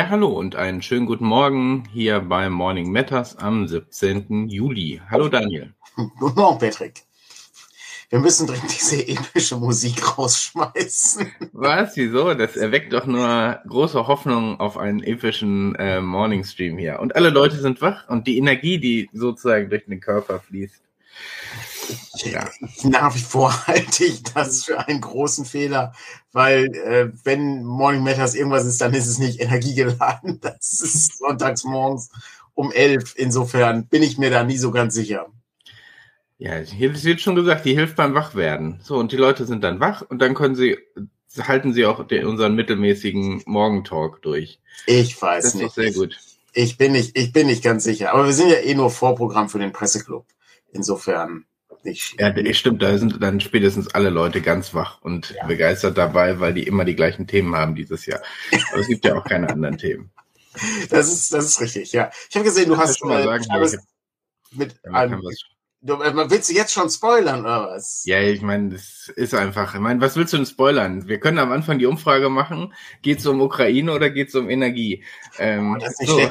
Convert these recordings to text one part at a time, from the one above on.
Ja, hallo und einen schönen guten Morgen hier bei Morning Matters am 17. Juli. Hallo Daniel. Guten Morgen, Patrick. Wir müssen dringend diese epische Musik rausschmeißen. Was? Wieso? Das erweckt doch nur große Hoffnung auf einen epischen äh, Morning Stream hier. Und alle Leute sind wach und die Energie, die sozusagen durch den Körper fließt. Ja. Nach wie vor halte ich das für einen großen Fehler, weil äh, wenn Morning Matters irgendwas ist, dann ist es nicht energiegeladen. Das ist sonntags morgens um elf. Insofern bin ich mir da nie so ganz sicher. Ja, hier wird schon gesagt, die hilft beim Wachwerden. So, und die Leute sind dann wach und dann können sie, halten sie auch den, unseren mittelmäßigen Morgentalk durch. Ich weiß das nicht. Ist sehr gut. Ich bin nicht, ich bin nicht ganz sicher. Aber wir sind ja eh nur Vorprogramm für den Presseclub. Insofern nicht. Ja, stimmt, da sind dann spätestens alle Leute ganz wach und ja. begeistert dabei, weil die immer die gleichen Themen haben dieses Jahr. Aber es gibt ja auch keine anderen Themen. Das ist, das ist richtig, ja. Ich habe gesehen, du hast schon mal sagen, äh, mit ja, einem Du, äh, willst du jetzt schon spoilern oder was? Ja, ich meine, das ist einfach. Ich meine, was willst du denn spoilern? Wir können am Anfang die Umfrage machen. Geht es um Ukraine oder geht es um Energie? Ähm, oh, so.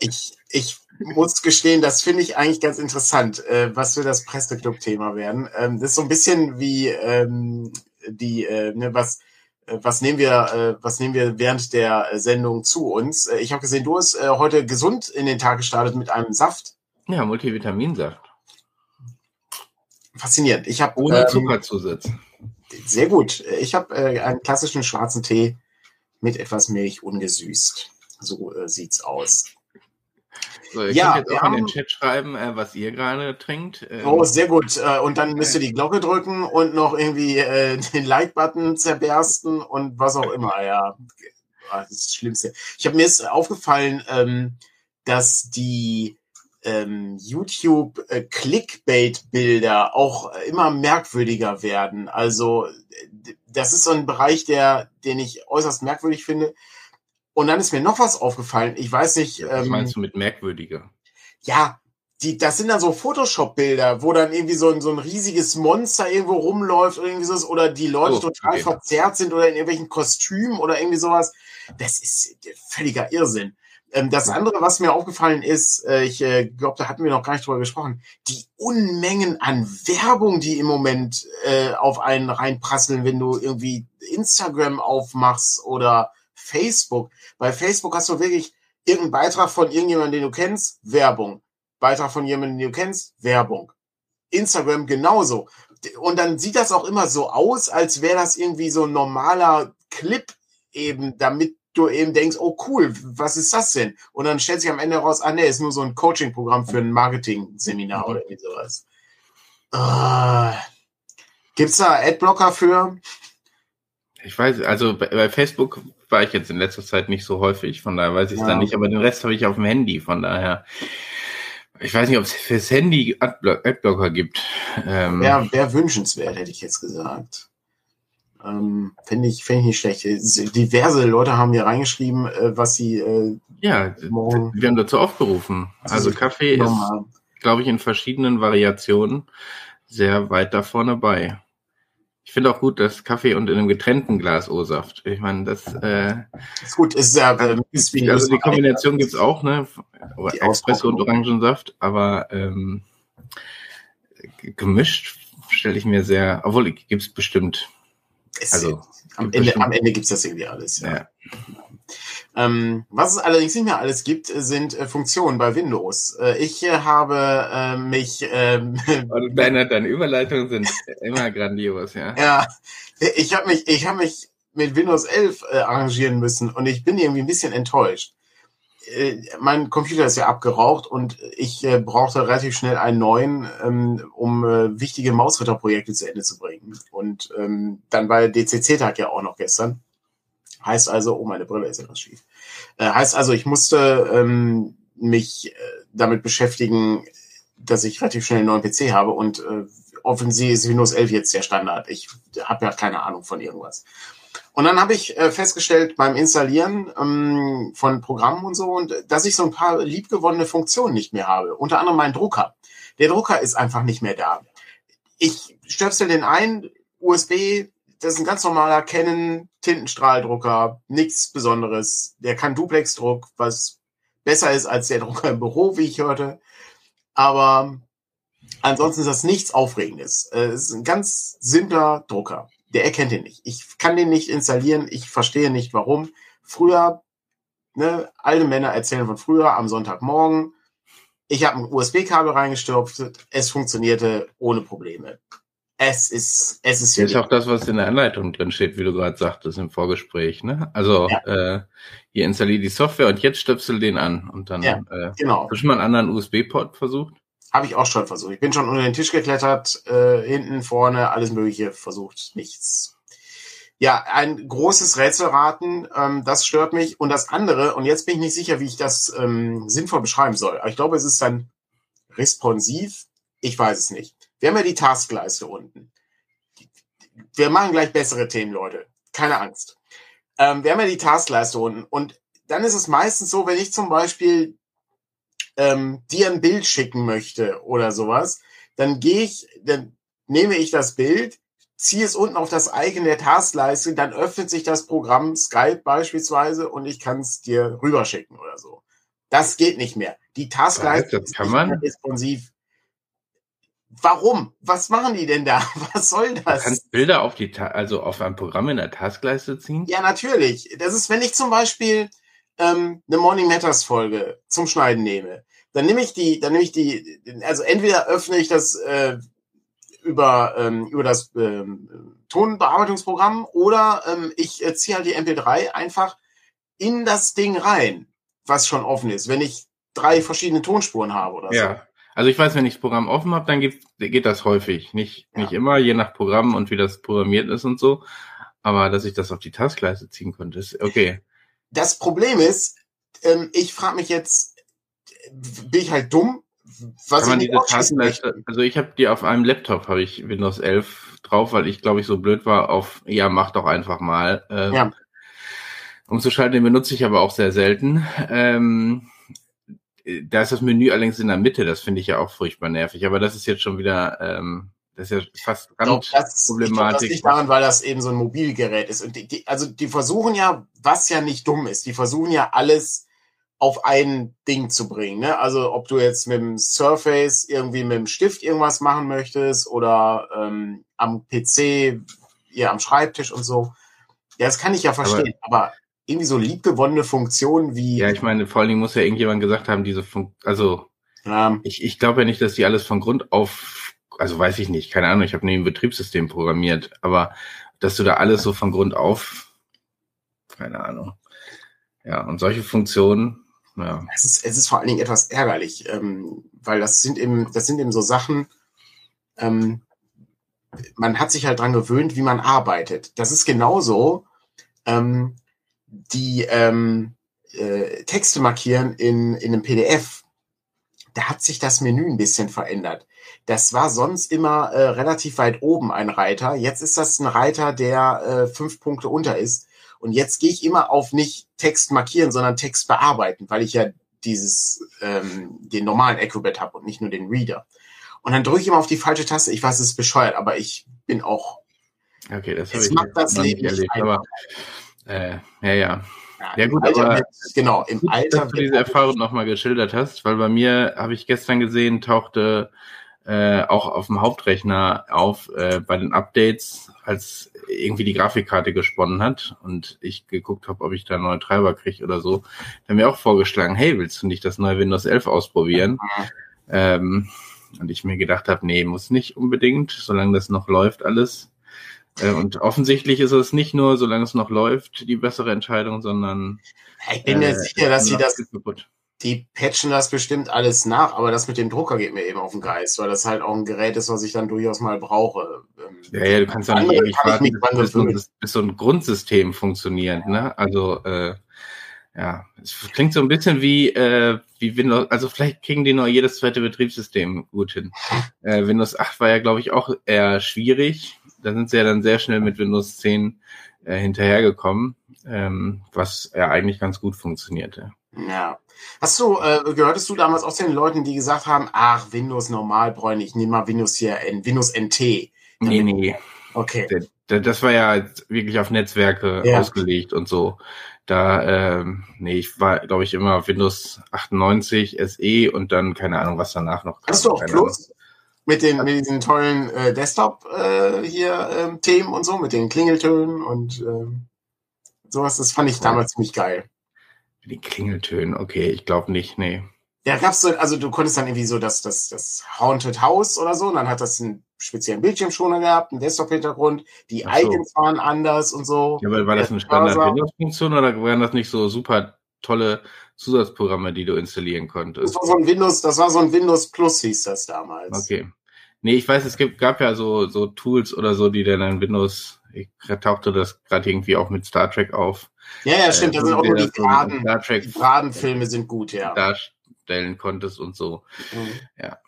Ich, ich muss gestehen, das finde ich eigentlich ganz interessant, äh, was für das Presseclub-Thema werden. Ähm, das ist so ein bisschen wie ähm, die, äh, ne, was äh, was nehmen wir, äh, was nehmen wir während der Sendung zu uns? Äh, ich habe gesehen, du hast heute gesund in den Tag gestartet mit einem Saft. Ja, Multivitaminsaft faszinierend. Ich habe ohne ähm, Zuckerzusatz. Sehr gut. Ich habe äh, einen klassischen schwarzen Tee mit etwas Milch ungesüßt. So äh, sieht's aus. So, ihr ja, könnt jetzt auch in den Chat schreiben, äh, was ihr gerade trinkt. Ähm, oh, sehr gut. Äh, und dann müsst ihr die Glocke drücken und noch irgendwie äh, den Like-Button zerbersten und was auch immer. Ja, ah, das ist das Schlimmste. Ich habe mir ist aufgefallen, ähm, dass die ähm, YouTube äh, Clickbait-Bilder auch immer merkwürdiger werden. Also das ist so ein Bereich, der, den ich äußerst merkwürdig finde. Und dann ist mir noch was aufgefallen. Ich weiß nicht. was ähm, meinst du mit merkwürdiger? Ja, die, das sind dann so Photoshop-Bilder, wo dann irgendwie so ein, so ein riesiges Monster irgendwo rumläuft oder irgendwie sowas, oder die Leute oh, total okay. verzerrt sind oder in irgendwelchen Kostümen oder irgendwie sowas. Das ist völliger Irrsinn. Ähm, das andere, was mir aufgefallen ist, äh, ich äh, glaube, da hatten wir noch gar nicht drüber gesprochen, die Unmengen an Werbung, die im Moment äh, auf einen reinprasseln, wenn du irgendwie Instagram aufmachst oder Facebook. Bei Facebook hast du wirklich irgendeinen Beitrag von irgendjemandem, den du kennst, Werbung. Beitrag von jemandem, den du kennst, Werbung. Instagram genauso. Und dann sieht das auch immer so aus, als wäre das irgendwie so ein normaler Clip eben, damit du eben denkst, oh cool, was ist das denn? Und dann stellt sich am Ende raus, ah nee, ist nur so ein Coaching-Programm für ein Marketing-Seminar oder irgendwie sowas. Uh, gibt's da Adblocker für? Ich weiß, also bei, Facebook war ich jetzt in letzter Zeit nicht so häufig, von daher weiß ich es ja. dann nicht, aber den Rest habe ich auf dem Handy, von daher. Ich weiß nicht, ob es fürs Handy Adblocker gibt. Ähm, ja, wäre wünschenswert, hätte ich jetzt gesagt. Ähm, Finde ich, find ich nicht schlecht. Diverse Leute haben hier reingeschrieben, äh, was sie. Äh, ja, morgen wir haben dazu aufgerufen. Also Kaffee ist, glaube ich, in verschiedenen Variationen sehr weit da vorne bei. Ich finde auch gut, dass Kaffee und in einem getrennten Glas O-Saft. Ich meine, das äh, ist gut. Ist ja äh, ist wie also die Kombination gibt's auch, ne? Espresso und Orangensaft, aber ähm, gemischt stelle ich mir sehr, obwohl gibt's bestimmt es also am Ende, am Ende gibt es das irgendwie alles. Ja. ja. Ähm, was es allerdings nicht mehr alles gibt, sind äh, Funktionen bei Windows. Äh, ich äh, habe äh, mich. Ähm, deine, deine Überleitungen sind immer grandios, ja. Ja, ich habe mich, ich habe mich mit Windows 11 äh, arrangieren müssen und ich bin irgendwie ein bisschen enttäuscht. Äh, mein Computer ist ja abgeraucht und ich äh, brauchte relativ schnell einen neuen, ähm, um äh, wichtige Mausritterprojekte zu Ende zu bringen. Und ähm, dann war der DCC-Tag ja auch noch gestern. Heißt also, oh, meine Brille ist etwas schief. Äh, heißt also, ich musste ähm, mich äh, damit beschäftigen, dass ich relativ schnell einen neuen PC habe und äh, offensichtlich ist Windows 11 jetzt der Standard. Ich habe ja keine Ahnung von irgendwas. Und dann habe ich äh, festgestellt beim Installieren ähm, von Programmen und so, und dass ich so ein paar liebgewonnene Funktionen nicht mehr habe. Unter anderem mein Drucker. Der Drucker ist einfach nicht mehr da. Ich stöpsel den ein, USB das ist ein ganz normaler Canon Tintenstrahldrucker, nichts Besonderes. Der kann Duplexdruck, was besser ist als der Drucker im Büro, wie ich hörte. Aber ansonsten ist das nichts Aufregendes. Äh, es ist ein ganz simpler Drucker. Der erkennt den nicht. Ich kann den nicht installieren. Ich verstehe nicht, warum. Früher, ne, alte Männer erzählen von früher am Sonntagmorgen. Ich habe ein USB-Kabel reingestopft. Es funktionierte ohne Probleme. Es ist, es ist. Das ist auch das, was in der Anleitung drin steht, wie du gerade sagtest im Vorgespräch. Ne? Also ja. äh, hier installiert die Software und jetzt stöpsel den an und dann. Ja, äh, genau. Hast du schon mal einen anderen USB-Port versucht? Habe ich auch schon versucht. Ich bin schon unter den Tisch geklettert, äh, hinten, vorne, alles Mögliche versucht, nichts. Ja, ein großes Rätselraten, ähm, das stört mich. Und das andere, und jetzt bin ich nicht sicher, wie ich das ähm, sinnvoll beschreiben soll. Aber ich glaube, es ist dann responsiv. Ich weiß es nicht. Wir haben ja die Taskleiste unten. Wir machen gleich bessere Themen, Leute. Keine Angst. Ähm, wir haben ja die Taskleiste unten. Und dann ist es meistens so, wenn ich zum Beispiel ähm, dir ein Bild schicken möchte oder sowas, dann gehe ich, dann nehme ich das Bild, ziehe es unten auf das Icon der Taskleiste, dann öffnet sich das Programm Skype beispielsweise und ich kann es dir rüberschicken oder so. Das geht nicht mehr. Die Taskleiste ist nicht responsiv. Warum? Was machen die denn da? Was soll das? Du kannst Bilder auf die, Ta also auf ein Programm in der Taskleiste ziehen? Ja, natürlich. Das ist, wenn ich zum Beispiel ähm, eine Morning Matters Folge zum Schneiden nehme, dann nehme ich die, dann nehme ich die, also entweder öffne ich das äh, über ähm, über das ähm, Tonbearbeitungsprogramm oder ähm, ich äh, ziehe halt die MP3 einfach in das Ding rein, was schon offen ist, wenn ich drei verschiedene Tonspuren habe oder ja. so. Also ich weiß, wenn ich das Programm offen habe, dann geht, das häufig. Nicht, ja. nicht immer, je nach Programm und wie das programmiert ist und so. Aber dass ich das auf die Taskleiste ziehen konnte, ist okay. Das Problem ist, ähm, ich frage mich jetzt, bin ich halt dumm? Was Kann man diese Taskleiste, also ich habe die auf einem Laptop, habe ich Windows 11 drauf, weil ich glaube ich so blöd war auf, ja mach doch einfach mal. Äh, ja. Umzuschalten, den benutze ich aber auch sehr selten. Ähm, da ist das Menü allerdings in der Mitte, das finde ich ja auch furchtbar nervig, aber das ist jetzt schon wieder, ähm, das ist ja fast ganz das, problematisch. das liegt daran, weil das eben so ein Mobilgerät ist. Und die, die, also die versuchen ja, was ja nicht dumm ist, die versuchen ja alles auf ein Ding zu bringen. Ne? Also ob du jetzt mit dem Surface irgendwie mit dem Stift irgendwas machen möchtest oder ähm, am PC, ja, am Schreibtisch und so. Ja, das kann ich ja verstehen. Aber, aber irgendwie so liebgewonnene Funktionen wie. Ja, ich meine, vor allen Dingen muss ja irgendjemand gesagt haben, diese Funk also ja. ich, ich glaube ja nicht, dass die alles von Grund auf, also weiß ich nicht, keine Ahnung, ich habe nie ein Betriebssystem programmiert, aber dass du da alles so von Grund auf, keine Ahnung. Ja, und solche Funktionen, ja. Es ist, es ist vor allen Dingen etwas ärgerlich, ähm, weil das sind eben, das sind eben so Sachen, ähm, man hat sich halt dran gewöhnt, wie man arbeitet. Das ist genauso, ähm, die ähm, äh, Texte markieren in, in einem PDF, da hat sich das Menü ein bisschen verändert. Das war sonst immer äh, relativ weit oben ein Reiter. Jetzt ist das ein Reiter, der äh, fünf Punkte unter ist. Und jetzt gehe ich immer auf nicht Text markieren, sondern Text bearbeiten, weil ich ja dieses ähm, den normalen Acrobat habe und nicht nur den Reader. Und dann drücke ich immer auf die falsche Taste. Ich weiß, es ist bescheuert, aber ich bin auch. Okay, das habe ich macht das Leben nicht erlebt, aber äh, ja, ja. Ja, gut, Alter aber genau, im gut, Alter. Dass du diese Erfahrung nochmal geschildert hast, weil bei mir habe ich gestern gesehen, tauchte äh, auch auf dem Hauptrechner auf äh, bei den Updates, als irgendwie die Grafikkarte gesponnen hat und ich geguckt habe, ob ich da neue Treiber kriege oder so. Da haben mir auch vorgeschlagen, hey, willst du nicht das neue Windows 11 ausprobieren? Mhm. Ähm, und ich mir gedacht habe, nee, muss nicht unbedingt, solange das noch läuft alles. Äh, und offensichtlich ist es nicht nur, solange es noch läuft, die bessere Entscheidung, sondern. Ich bin mir äh, sicher, dass sie das. Die patchen das bestimmt alles nach, aber das mit dem Drucker geht mir eben auf den Geist, weil das halt auch ein Gerät ist, was ich dann durchaus mal brauche. Ähm, ja, ja, du kannst ja nicht ewig warten, bis, bis, bis, so ein Grundsystem funktioniert, ne? Also, äh, ja, es klingt so ein bisschen wie, äh, wie Windows, also vielleicht kriegen die nur jedes zweite Betriebssystem gut hin. Äh, Windows 8 war ja, glaube ich, auch eher schwierig da sind sie ja dann sehr schnell mit Windows 10 äh, hinterhergekommen, ähm, was ja eigentlich ganz gut funktionierte. Ja. Hast du, äh, gehörtest du damals auch zu den Leuten, die gesagt haben, ach, Windows normal bräuchte ich nehme mal Windows hier, Windows NT. Nee, nee. Okay. das war ja wirklich auf Netzwerke ja. ausgelegt und so. Da, ähm, nee, ich war, glaube ich, immer Windows 98 SE und dann keine Ahnung, was danach noch kam. Hast du auch Plus? Mit den mit diesen tollen äh, Desktop äh, hier ähm, Themen und so, mit den Klingeltönen und ähm, sowas, das fand ich damals ziemlich geil. Mit den Klingeltönen, okay, ich glaube nicht, nee. Ja, gab's so, also du konntest dann irgendwie so das, das, das Haunted House oder so, und dann hat das einen speziellen Bildschirmschoner gehabt, einen Desktop-Hintergrund, die so. Icons waren anders und so. Ja, aber war das eine Standard-Windows-Funktion oder waren das nicht so super tolle Zusatzprogramme, die du installieren konntest? Das war so ein Windows, das war so ein Windows Plus hieß das damals. Okay. Nee, ich weiß, es gibt, gab ja so, so Tools oder so, die dann in Windows, ich tauchte das gerade irgendwie auch mit Star Trek auf. Ja, ja, stimmt, äh, das sind auch nur die Graden. Die Gradenfilme sind gut, ja. Da stellen konntest und so. Mhm. Ja.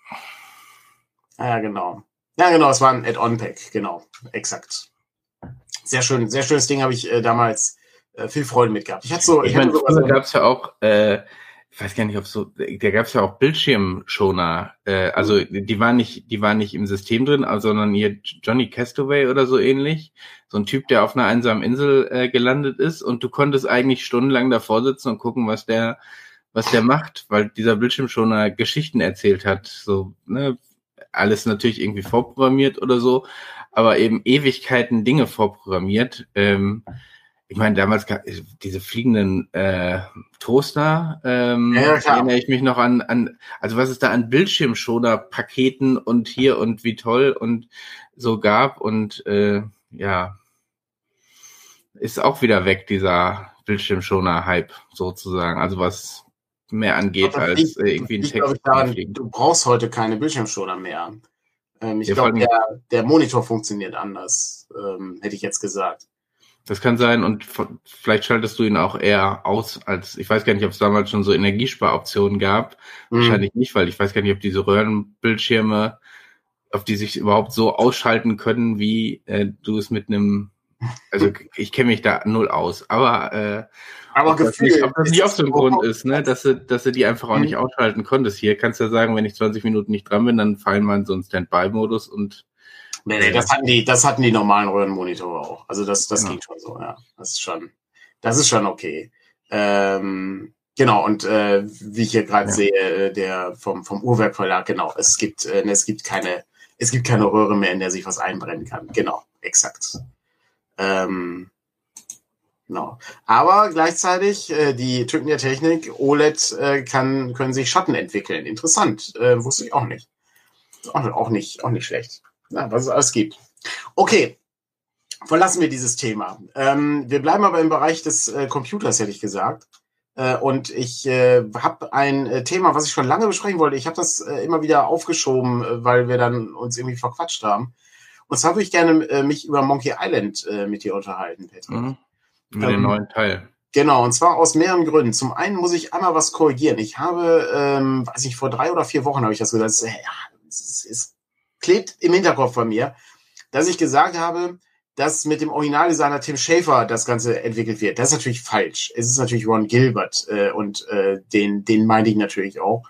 Ja, genau. Ja, genau, es war ein Add-on-Pack, genau, exakt. Sehr schön, sehr schönes Ding habe ich äh, damals äh, viel Freude mit gehabt. Ich hatte so, ich, ich meine, früher gab es ja auch, äh, ich weiß gar nicht, ob so, da gab es ja auch Bildschirmschoner, äh, also die waren nicht, die waren nicht im System drin, sondern hier Johnny Castaway oder so ähnlich, so ein Typ, der auf einer einsamen Insel äh, gelandet ist und du konntest eigentlich stundenlang davor sitzen und gucken, was der was der macht, weil dieser Bildschirmschoner Geschichten erzählt hat. So, ne, alles natürlich irgendwie vorprogrammiert oder so, aber eben Ewigkeiten Dinge vorprogrammiert. Ähm, ich meine, damals gab es diese fliegenden äh, Toaster, ähm, ja, erinnere ich mich noch an, an, also was es da an Bildschirmschoner-Paketen und hier und wie toll und so gab und äh, ja, ist auch wieder weg, dieser Bildschirmschoner-Hype sozusagen. Also was mehr angeht als liegt, äh, irgendwie ein Text. Daran, du brauchst heute keine Bildschirmschoner mehr. Ähm, ich ja, glaube, der, der Monitor funktioniert anders, ähm, hätte ich jetzt gesagt. Das kann sein und vielleicht schaltest du ihn auch eher aus als, ich weiß gar nicht, ob es damals schon so Energiesparoptionen gab. Mhm. Wahrscheinlich nicht, weil ich weiß gar nicht, ob diese Röhrenbildschirme, ob die sich überhaupt so ausschalten können, wie äh, du es mit einem, also ich kenne mich da null aus, aber äh, aber Gefühl. Nicht, ob das nicht auch so ein Grund ist, ne? dass, du, dass du die einfach auch mhm. nicht ausschalten konntest. Hier kannst du ja sagen, wenn ich 20 Minuten nicht dran bin, dann fallen wir in so einen Standby-Modus und. Nee, nee, das hatten die, das hatten die normalen Röhrenmonitore auch. Also das, das genau. ging schon so, ja. Das ist schon, das ist schon okay. Ähm, genau, und äh, wie ich hier gerade ja. sehe, äh, der vom, vom Uhrwerk Verlag, genau, es gibt, äh, es gibt keine, es gibt keine Röhre mehr, in der sich was einbrennen kann. Genau, exakt. Ähm, Genau. Aber gleichzeitig äh, die Tücken der Technik, OLED äh, kann, können sich Schatten entwickeln. Interessant. Äh, wusste ich auch nicht. Auch, auch nicht, auch nicht schlecht. Ja, was es alles gibt. Okay. Verlassen wir dieses Thema. Ähm, wir bleiben aber im Bereich des äh, Computers, hätte ich gesagt. Äh, und ich äh, habe ein äh, Thema, was ich schon lange besprechen wollte. Ich habe das äh, immer wieder aufgeschoben, äh, weil wir dann uns irgendwie verquatscht haben. Und zwar würde ich gerne mich über Monkey Island mit dir unterhalten, Peter. Mhm. Über den ähm, neuen Teil. Genau, und zwar aus mehreren Gründen. Zum einen muss ich einmal was korrigieren. Ich habe, ähm, weiß ich, vor drei oder vier Wochen habe ich das gesagt. Es, ja, es, es klebt im Hinterkopf bei mir, dass ich gesagt habe, dass mit dem Originaldesigner Tim Schafer das Ganze entwickelt wird. Das ist natürlich falsch. Es ist natürlich Ron Gilbert äh, und äh, den, den meine ich natürlich auch.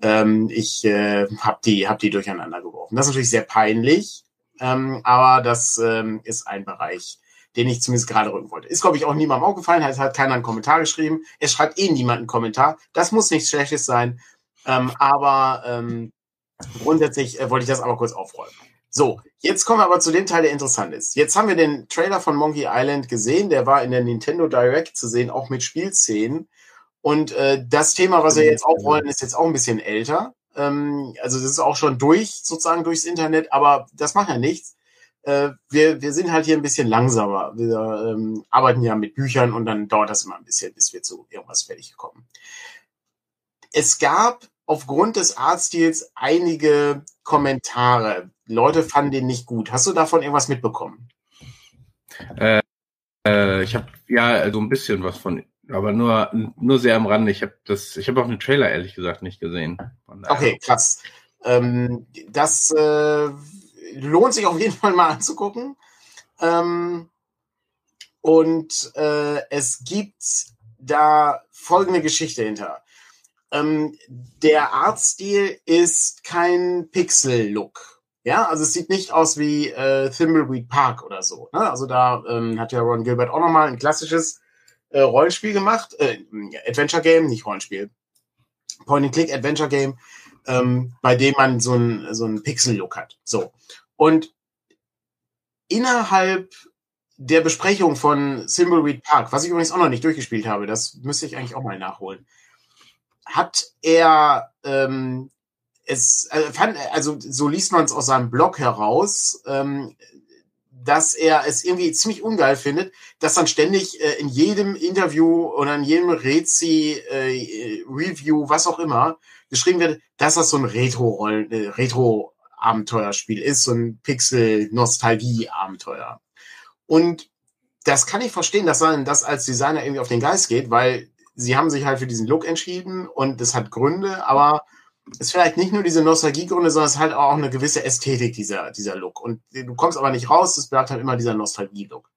Ähm, ich äh, habe die, hab die durcheinander geworfen. Das ist natürlich sehr peinlich, ähm, aber das ähm, ist ein Bereich, den ich zumindest gerade rücken wollte. Ist, glaube ich, auch niemandem aufgefallen, hat, hat keiner einen Kommentar geschrieben. Es schreibt eh niemand einen Kommentar. Das muss nichts Schlechtes sein. Ähm, aber ähm, grundsätzlich äh, wollte ich das aber kurz aufräumen. So, jetzt kommen wir aber zu dem Teil, der interessant ist. Jetzt haben wir den Trailer von Monkey Island gesehen, der war in der Nintendo Direct zu sehen, auch mit Spielszenen. Und äh, das Thema, was wir jetzt aufrollen, ist jetzt auch ein bisschen älter. Ähm, also das ist auch schon durch, sozusagen durchs Internet, aber das macht ja nichts äh, wir, wir sind halt hier ein bisschen langsamer. Wir ähm, arbeiten ja mit Büchern und dann dauert das immer ein bisschen, bis wir zu irgendwas fertig kommen. Es gab aufgrund des Artstils einige Kommentare. Leute fanden den nicht gut. Hast du davon irgendwas mitbekommen? Äh, äh, ich habe ja also ein bisschen was von, aber nur nur sehr am Rande. Ich habe das, ich habe auch den Trailer ehrlich gesagt nicht gesehen. Okay, krass. Ähm, das äh, lohnt sich auf jeden Fall mal anzugucken. Ähm, und äh, es gibt da folgende Geschichte hinter. Ähm, der Artstil ist kein Pixel-Look. Ja, also es sieht nicht aus wie äh, Thimbleweed Park oder so. Ne? Also da ähm, hat ja Ron Gilbert auch nochmal ein klassisches äh, Rollenspiel gemacht, äh, Adventure Game, nicht Rollenspiel, Point-and-Click Adventure Game, ähm, bei dem man so ein so ein Pixel-Look hat. So und innerhalb der Besprechung von Thimbleweed Park, was ich übrigens auch noch nicht durchgespielt habe, das müsste ich eigentlich auch mal nachholen, hat er ähm, es äh, fand, also so liest man es aus seinem Blog heraus, ähm, dass er es irgendwie ziemlich ungeil findet, dass dann ständig äh, in jedem Interview oder in jedem Rezi, äh, Review, was auch immer, geschrieben wird, dass das so ein Retro-Rollen, äh, Retro-Abenteuerspiel ist, so ein Pixel-Nostalgie-Abenteuer. Und das kann ich verstehen, dass man das als Designer irgendwie auf den Geist geht, weil sie haben sich halt für diesen Look entschieden und das hat Gründe, aber ist vielleicht nicht nur diese Nostalgiegründe, sondern es ist halt auch eine gewisse Ästhetik, dieser, dieser Look. Und du kommst aber nicht raus, es bleibt halt immer dieser Nostalgie-Look.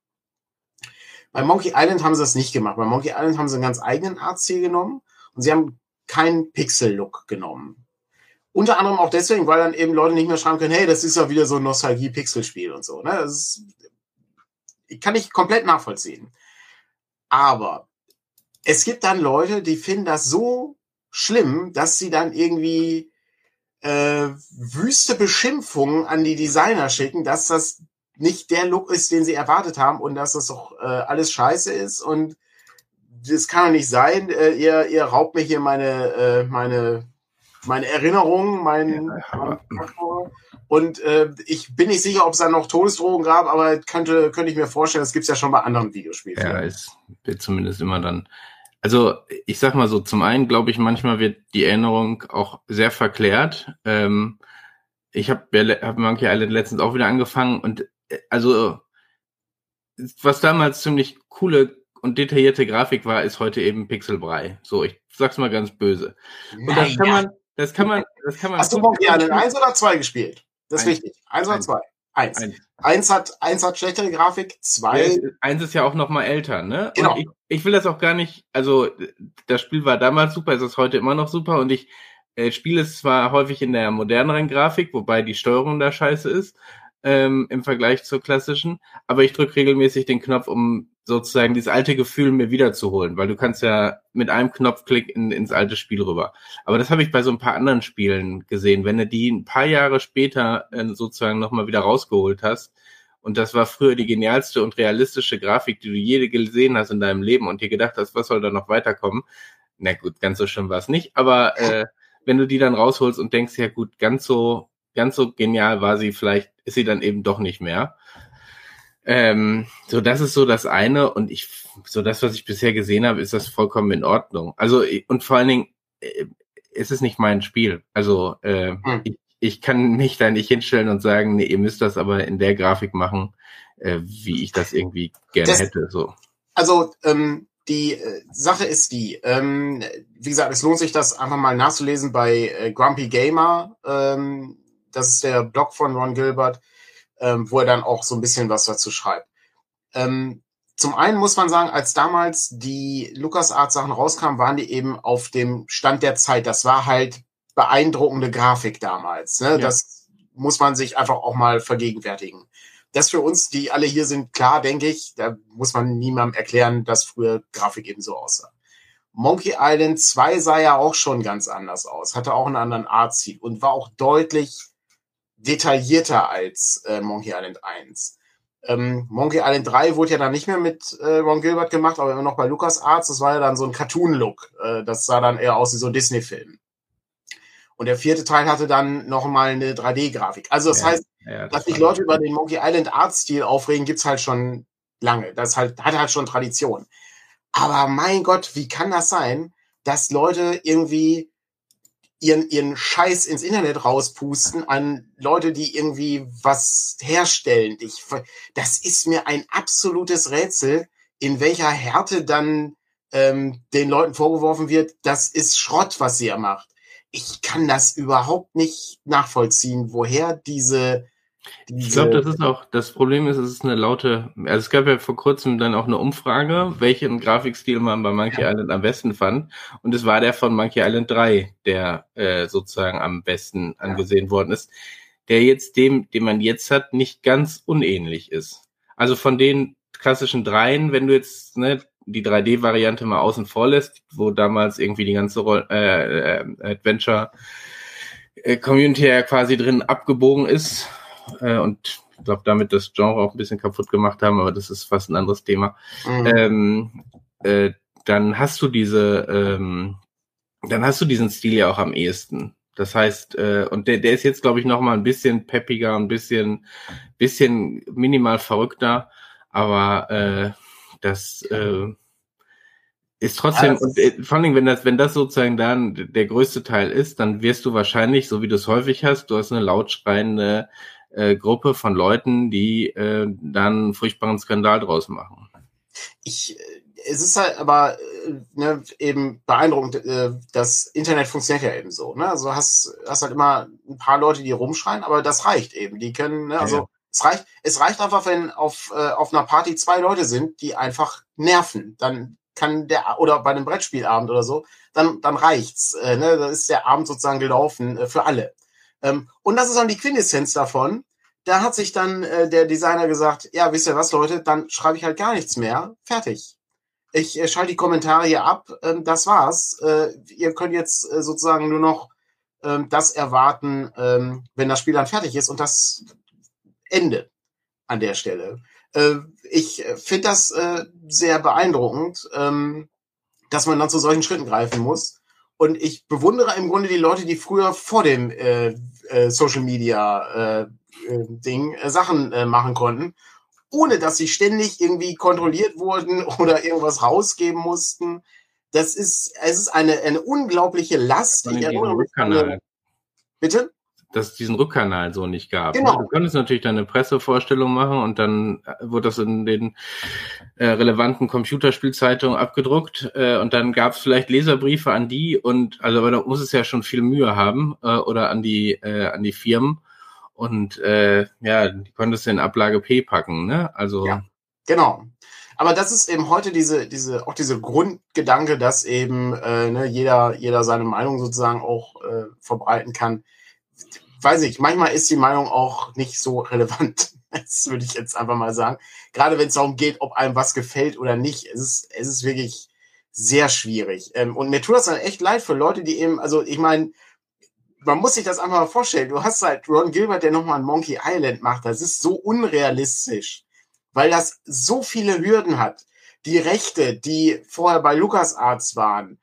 Bei Monkey Island haben sie das nicht gemacht. Bei Monkey Island haben sie einen ganz eigenen Artstil genommen und sie haben keinen Pixel-Look genommen. Unter anderem auch deswegen, weil dann eben Leute nicht mehr schreiben können, hey, das ist ja wieder so ein Nostalgie-Pixel-Spiel und so. Ne? Das ist, kann ich komplett nachvollziehen. Aber es gibt dann Leute, die finden das so schlimm, dass sie dann irgendwie äh, wüste Beschimpfungen an die Designer schicken, dass das nicht der Look ist, den sie erwartet haben und dass das doch äh, alles scheiße ist und das kann doch nicht sein. Äh, ihr, ihr raubt mir hier meine, äh, meine, meine Erinnerungen, mein, ja, und äh, ich bin nicht sicher, ob es da noch Todesdrohungen gab, aber könnte, könnte ich mir vorstellen, das gibt's ja schon bei anderen Videospielen. Ja, es wird zumindest immer dann also ich sag mal so, zum einen glaube ich, manchmal wird die Erinnerung auch sehr verklärt. Ähm, ich habe hab Monkey Island letztens auch wieder angefangen und äh, also was damals ziemlich coole und detaillierte Grafik war, ist heute eben Pixelbrei. So, ich sag's mal ganz böse. Und das kann man, das kann man, das kann man. Hast du Monkey Island 1 oder 2 gespielt? Das ist wichtig. Eins oder zwei? Eins. eins. Eins hat, eins hat schlechtere Grafik, zwei. Eins ist ja auch noch mal älter, ne? Genau. Ich, ich, will das auch gar nicht, also das Spiel war damals super, es ist heute immer noch super und ich äh, spiele es zwar häufig in der moderneren Grafik, wobei die Steuerung da scheiße ist, ähm, im Vergleich zur klassischen, aber ich drücke regelmäßig den Knopf, um sozusagen dieses alte Gefühl mir wiederzuholen, weil du kannst ja mit einem Knopfklick in, ins alte Spiel rüber. Aber das habe ich bei so ein paar anderen Spielen gesehen. Wenn du die ein paar Jahre später äh, sozusagen nochmal wieder rausgeholt hast, und das war früher die genialste und realistische Grafik, die du je gesehen hast in deinem Leben und dir gedacht hast, was soll da noch weiterkommen? Na gut, ganz so schlimm war es nicht, aber äh, wenn du die dann rausholst und denkst, ja gut, ganz so, ganz so genial war sie, vielleicht ist sie dann eben doch nicht mehr. Ähm, so, das ist so das eine und ich, so das, was ich bisher gesehen habe, ist das vollkommen in Ordnung. Also, und vor allen Dingen, äh, ist es nicht mein Spiel. Also, äh, hm. ich, ich kann mich da nicht hinstellen und sagen, nee, ihr müsst das aber in der Grafik machen, äh, wie ich das irgendwie gerne das, hätte, so. Also, ähm, die äh, Sache ist die, ähm, wie gesagt, es lohnt sich, das einfach mal nachzulesen bei äh, Grumpy Gamer. Ähm, das ist der Blog von Ron Gilbert ähm, wo er dann auch so ein bisschen was dazu schreibt. Ähm, zum einen muss man sagen, als damals die LucasArts-Sachen rauskamen, waren die eben auf dem Stand der Zeit. Das war halt beeindruckende Grafik damals. Ne? Ja. Das muss man sich einfach auch mal vergegenwärtigen. Das für uns, die alle hier sind, klar, denke ich, da muss man niemandem erklären, dass früher Grafik eben so aussah. Monkey Island 2 sah ja auch schon ganz anders aus, hatte auch einen anderen Artstil und war auch deutlich detaillierter als äh, Monkey Island 1. Ähm, Monkey Island 3 wurde ja dann nicht mehr mit äh, Ron Gilbert gemacht, aber immer noch bei Lucas Arts. Das war ja dann so ein Cartoon-Look. Äh, das sah dann eher aus wie so ein Disney-Film. Und der vierte Teil hatte dann noch mal eine 3D-Grafik. Also das ja, heißt, ja, das dass sich Leute über den Monkey Island Art-Stil aufregen, gibt's halt schon lange. Das halt, hat halt schon Tradition. Aber mein Gott, wie kann das sein, dass Leute irgendwie ihren, ihren Scheiß ins Internet rauspusten an Leute, die irgendwie was herstellen. Ich, das ist mir ein absolutes Rätsel, in welcher Härte dann ähm, den Leuten vorgeworfen wird, das ist Schrott, was sie ja macht. Ich kann das überhaupt nicht nachvollziehen, woher diese ich glaube, das ist auch, das Problem ist, es ist eine laute, also es gab ja vor kurzem dann auch eine Umfrage, welchen Grafikstil man bei Monkey ja. Island am besten fand. Und es war der von Monkey Island 3, der äh, sozusagen am besten angesehen ja. worden ist. der jetzt dem, den man jetzt hat, nicht ganz unähnlich ist. Also von den klassischen dreien, wenn du jetzt ne, die 3D-Variante mal außen vor lässt, wo damals irgendwie die ganze Roll äh, äh, Adventure äh, Community ja quasi drin abgebogen ist äh, und ich glaube damit das Genre auch ein bisschen kaputt gemacht haben, aber das ist fast ein anderes Thema. Mhm. Ähm, äh, dann hast du diese, ähm, dann hast du diesen Stil ja auch am ehesten. Das heißt, äh, und der, der ist jetzt, glaube ich, noch mal ein bisschen peppiger, ein bisschen, bisschen minimal verrückter, aber äh, das äh, ist trotzdem, also, und äh, vor allem, wenn das, wenn das sozusagen dann der größte Teil ist, dann wirst du wahrscheinlich, so wie du es häufig hast, du hast eine laut schreiende äh, Gruppe von Leuten, die äh, dann einen furchtbaren Skandal draus machen. Ich, äh, es ist halt aber äh, ne, eben beeindruckend, das Internet funktioniert ja eben so. Ne? Also hast, hast halt immer ein paar Leute, die rumschreien, aber das reicht eben. Die können, ne, also ja. es reicht, es reicht einfach, wenn auf, auf einer Party zwei Leute sind, die einfach nerven. Dann kann der, oder bei einem Brettspielabend oder so, dann, dann reicht's. Ne? Dann ist der Abend sozusagen gelaufen für alle. Ähm, und das ist dann die Quintessenz davon. Da hat sich dann äh, der Designer gesagt, ja, wisst ihr was, Leute, dann schreibe ich halt gar nichts mehr. Fertig. Ich äh, schalte die Kommentare hier ab. Ähm, das war's. Äh, ihr könnt jetzt äh, sozusagen nur noch ähm, das erwarten, ähm, wenn das Spiel dann fertig ist und das Ende an der Stelle. Äh, ich finde das äh, sehr beeindruckend, ähm, dass man dann zu solchen Schritten greifen muss. Und ich bewundere im Grunde die Leute, die früher vor dem äh, äh, Social Media äh, äh, Ding äh, Sachen äh, machen konnten, ohne dass sie ständig irgendwie kontrolliert wurden oder irgendwas rausgeben mussten. Das ist, es ist eine, eine unglaubliche Last. Ich erinnere mich Bitte? Dass es diesen Rückkanal so nicht gab. Ne? Genau. Du konntest natürlich deine Pressevorstellung machen und dann äh, wurde das in den äh, relevanten Computerspielzeitungen abgedruckt äh, und dann gab es vielleicht Leserbriefe an die und also aber da muss es ja schon viel Mühe haben äh, oder an die äh, an die Firmen und äh, ja, die konntest du in Ablage P packen, ne? Also ja, genau. Aber das ist eben heute diese, diese, auch diese Grundgedanke, dass eben äh, ne, jeder, jeder seine Meinung sozusagen auch äh, verbreiten kann weiß ich, manchmal ist die Meinung auch nicht so relevant. Das würde ich jetzt einfach mal sagen. Gerade wenn es darum geht, ob einem was gefällt oder nicht. Es ist, es ist wirklich sehr schwierig. Ähm, und mir tut das dann echt leid für Leute, die eben, also ich meine, man muss sich das einfach mal vorstellen. Du hast halt Ron Gilbert, der nochmal ein Monkey Island macht. Das ist so unrealistisch, weil das so viele Hürden hat. Die Rechte, die vorher bei LucasArts waren,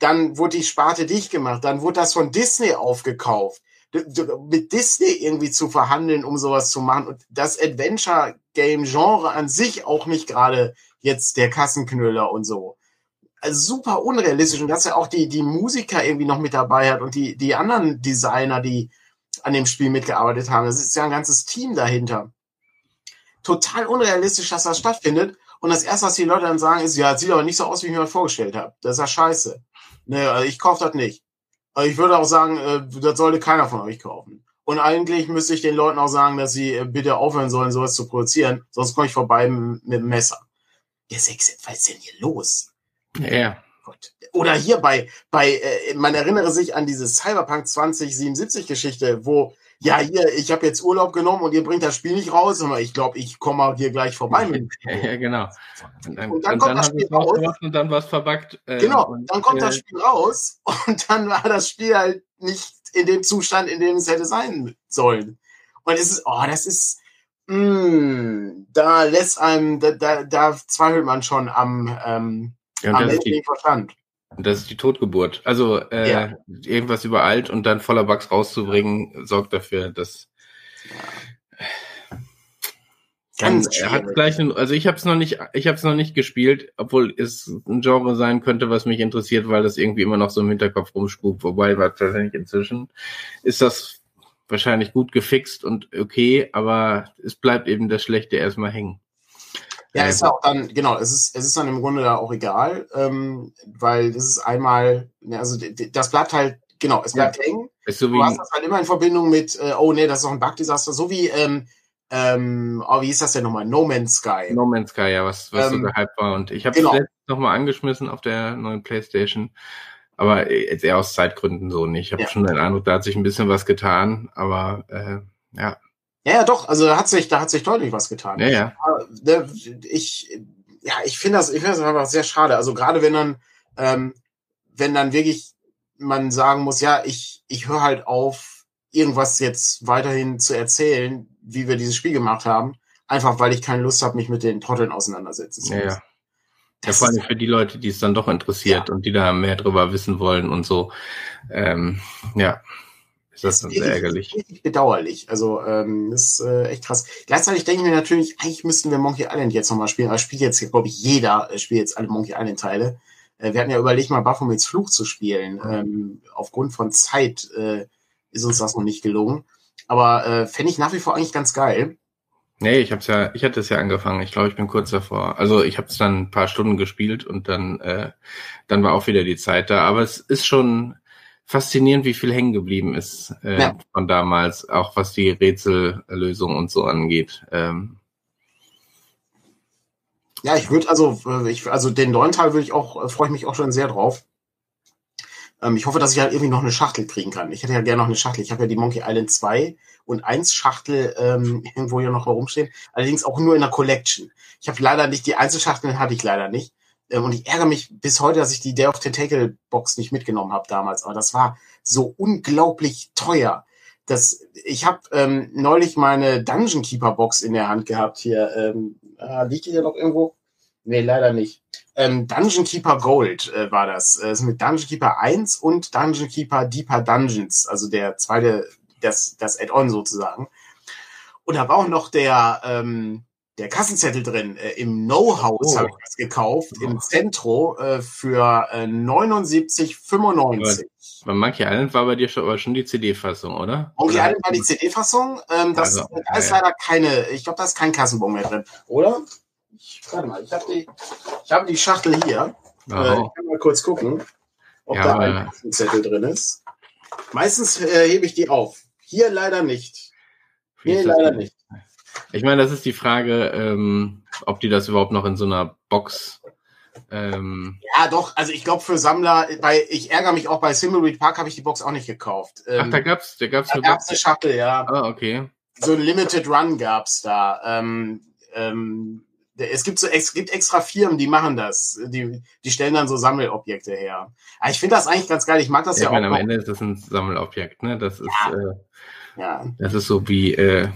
dann wurde die Sparte dicht gemacht, dann wurde das von Disney aufgekauft mit Disney irgendwie zu verhandeln, um sowas zu machen. Und das Adventure-Game-Genre an sich auch nicht gerade jetzt der Kassenknüller und so. Also super unrealistisch. Und dass er auch die, die Musiker irgendwie noch mit dabei hat und die, die anderen Designer, die an dem Spiel mitgearbeitet haben. Es ist ja ein ganzes Team dahinter. Total unrealistisch, dass das stattfindet. Und das erste, was die Leute dann sagen, ist, ja, sieht aber nicht so aus, wie ich mir das vorgestellt habe. Das ist ja scheiße. Nee, also ich kaufe das nicht. Also ich würde auch sagen, äh, das sollte keiner von euch kaufen. Und eigentlich müsste ich den Leuten auch sagen, dass sie äh, bitte aufhören sollen, sowas zu produzieren, sonst komme ich vorbei mit, dem Messer. Der Sex, was ist denn hier los? Ja. Gott. Oder hier bei, bei äh, man erinnere sich an diese Cyberpunk 2077 Geschichte, wo ja, hier, ich habe jetzt Urlaub genommen und ihr bringt das Spiel nicht raus, aber ich glaube, ich komme mal hier gleich vorbei mit. Ja, ja genau. Und dann, und dann und kommt dann das Spiel raus. Und dann war es verbuggt. Äh, genau, dann kommt äh, das Spiel raus und dann war das Spiel halt nicht in dem Zustand, in dem es hätte sein sollen. Und es ist, oh, das ist, mh, mm, da lässt einem, da, da, da zweifelt man schon am, ähm, ja, am menschlichen Verstand. Das ist die Totgeburt. Also äh, ja. irgendwas überalt und dann voller Bugs rauszubringen, sorgt dafür, dass Ganz er hat gleich, einen, also ich habe es noch nicht, ich habe es noch nicht gespielt, obwohl es ein Genre sein könnte, was mich interessiert, weil das irgendwie immer noch so im Hinterkopf rumspukt. Wobei tatsächlich inzwischen ist das wahrscheinlich gut gefixt und okay, aber es bleibt eben das Schlechte erstmal hängen. Ja, ist ja auch dann, genau, es ist, es ist dann im Grunde da auch egal, ähm, weil das ist einmal, ne, also das bleibt halt, genau, es bleibt ja. hängen. Ist so du hast das halt immer in Verbindung mit, äh, oh nee, das ist doch ein Bug-Desaster, so wie, ähm, ähm, oh, wie ist das denn nochmal? No Man's Sky. No Man's Sky, ja, was, was ähm, so gehypt war. Und ich habe es genau. letztens nochmal angeschmissen auf der neuen Playstation. Aber jetzt eher aus Zeitgründen so nicht. Ich habe ja. schon den Eindruck, da hat sich ein bisschen was getan, aber äh, Ja. Ja, ja, doch, also da hat sich, da hat sich deutlich was getan. Ja, ja. Ne, ich, ja, ich finde das, ich finde das einfach sehr schade. Also gerade wenn dann, ähm, wenn dann wirklich man sagen muss, ja, ich, ich höre halt auf, irgendwas jetzt weiterhin zu erzählen, wie wir dieses Spiel gemacht haben, einfach weil ich keine Lust habe, mich mit den Trotteln auseinandersetzen zu müssen. Ja, ja. Ja, vor allem für die Leute, die es dann doch interessiert ja. und die da mehr drüber wissen wollen und so. Ähm, ja, das, das ist sehr ärgerlich. Richtig bedauerlich. Also, ähm, ist äh, echt krass. Gleichzeitig denke ich mir natürlich, eigentlich müssten wir Monkey Island jetzt nochmal spielen. Aber spielt jetzt, glaube ich, jeder äh, spielt jetzt alle Monkey Island Teile. Äh, wir hatten ja überlegt, mal Baphomets Fluch zu spielen. Ähm, aufgrund von Zeit äh, ist uns das noch nicht gelungen. Aber äh, fände ich nach wie vor eigentlich ganz geil. Nee, ich hab's ja, ich hatte es ja angefangen. Ich glaube, ich bin kurz davor. Also ich habe es dann ein paar Stunden gespielt und dann, äh, dann war auch wieder die Zeit da. Aber es ist schon faszinierend, wie viel hängen geblieben ist äh, ja. von damals, auch was die Rätsellösung und so angeht. Ähm, ja, ich würde also, äh, ich, also den neuen Teil würde ich auch, äh, freue ich mich auch schon sehr drauf. Ähm, ich hoffe, dass ich halt irgendwie noch eine Schachtel kriegen kann. Ich hätte ja gerne noch eine Schachtel. Ich habe ja die Monkey Island 2 und 1 Schachtel ähm, irgendwo hier noch herumstehen. Allerdings auch nur in der Collection. Ich habe leider nicht, die Einzelschachteln hatte ich leider nicht. Ähm, und ich ärgere mich bis heute, dass ich die Day of Tentacle Box nicht mitgenommen habe damals. Aber das war so unglaublich teuer. Das, ich habe ähm, neulich meine Dungeon Keeper Box in der Hand gehabt hier. Ähm, äh, liegt die hier noch irgendwo? Nee, leider nicht. Ähm, Dungeon Keeper Gold äh, war das. Äh, ist mit Dungeon Keeper 1 und Dungeon Keeper Deeper Dungeons, also der zweite, das, das Add-on sozusagen. Und da war auch noch der, ähm, der Kassenzettel drin. Äh, Im No-House oh. habe ich das gekauft, oh. im Zentro äh, für äh, 79,95. Bei Monkey Island war bei dir schon, aber schon die CD-Fassung, oder? Monkey Island war die CD-Fassung. Ähm, das also, da ist ja. leider keine, ich glaube, da ist kein Kassenbon mehr drin, oder? Ich, warte mal, ich habe die, ich hab die Schachtel hier. Oh. Äh, ich kann mal kurz gucken, ob ja, da ein Kassenzettel drin ist. Meistens äh, hebe ich die auf. Hier leider nicht. Hier leider nicht. Ich meine, das ist die Frage, ähm, ob die das überhaupt noch in so einer Box. Ähm ja, doch. Also ich glaube für Sammler, bei ich ärgere mich auch bei Simulate Park habe ich die Box auch nicht gekauft. Ähm, Ach, da gab's, da gab's da eine gab's Box. eine Shuttle, ja. Ah, okay. So ein Limited Run gab's da. Ähm, ähm, es gibt so es gibt extra Firmen, die machen das. Die, die stellen dann so Sammelobjekte her. Aber ich finde das eigentlich ganz geil. Ich mag das ja, ja ich meine, auch. Am Ende ist das ein Sammelobjekt, ne? Das ist ja. Äh, ja. das ist so wie äh,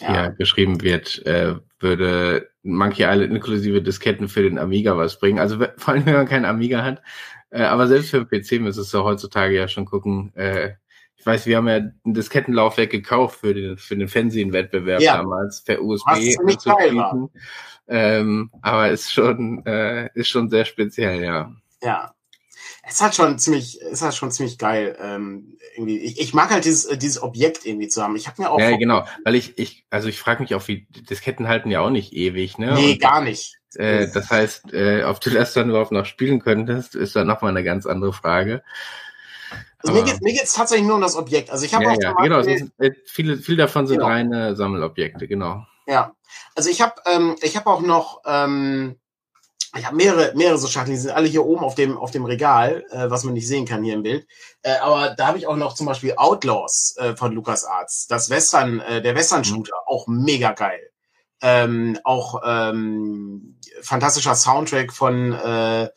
ja. ja geschrieben wird, äh, würde Monkey Island inklusive Disketten für den Amiga was bringen. Also vor allem, wenn man keinen Amiga hat. Äh, aber selbst für PC müsstest du heutzutage ja schon gucken. Äh, ich weiß, wir haben ja ein Diskettenlaufwerk gekauft für den, für den Fernsehwettbewerb ja. damals per USB. Was ähm, aber ist schon, äh, ist schon sehr speziell, ja. Ja, es hat schon ziemlich, es hat schon ziemlich geil. Ähm, irgendwie. Ich, ich mag halt dieses, äh, dieses Objekt irgendwie zu haben. Ich habe mir auch. Ja, genau, weil ich, ich, also ich frage mich auch, wie Disketten halten ja auch nicht ewig, ne? Nee, Und, gar nicht. Äh, das heißt, äh, ob du das dann überhaupt noch spielen könntest, ist dann nochmal eine ganz andere Frage. Also mir geht mir geht's tatsächlich nur um das Objekt. Also ich habe ja, auch ja, genau, ist, äh, viele, viele davon sind genau. reine Sammelobjekte, genau. Ja, also ich habe ähm, ich habe auch noch ähm, ich habe mehrere, mehrere so Schachteln, die sind alle hier oben auf dem, auf dem Regal, äh, was man nicht sehen kann hier im Bild. Äh, aber da habe ich auch noch zum Beispiel Outlaws äh, von LucasArts. Das Western, äh, der Western-Shooter, mhm. auch mega geil. Ähm, auch ähm, fantastischer Soundtrack von, äh,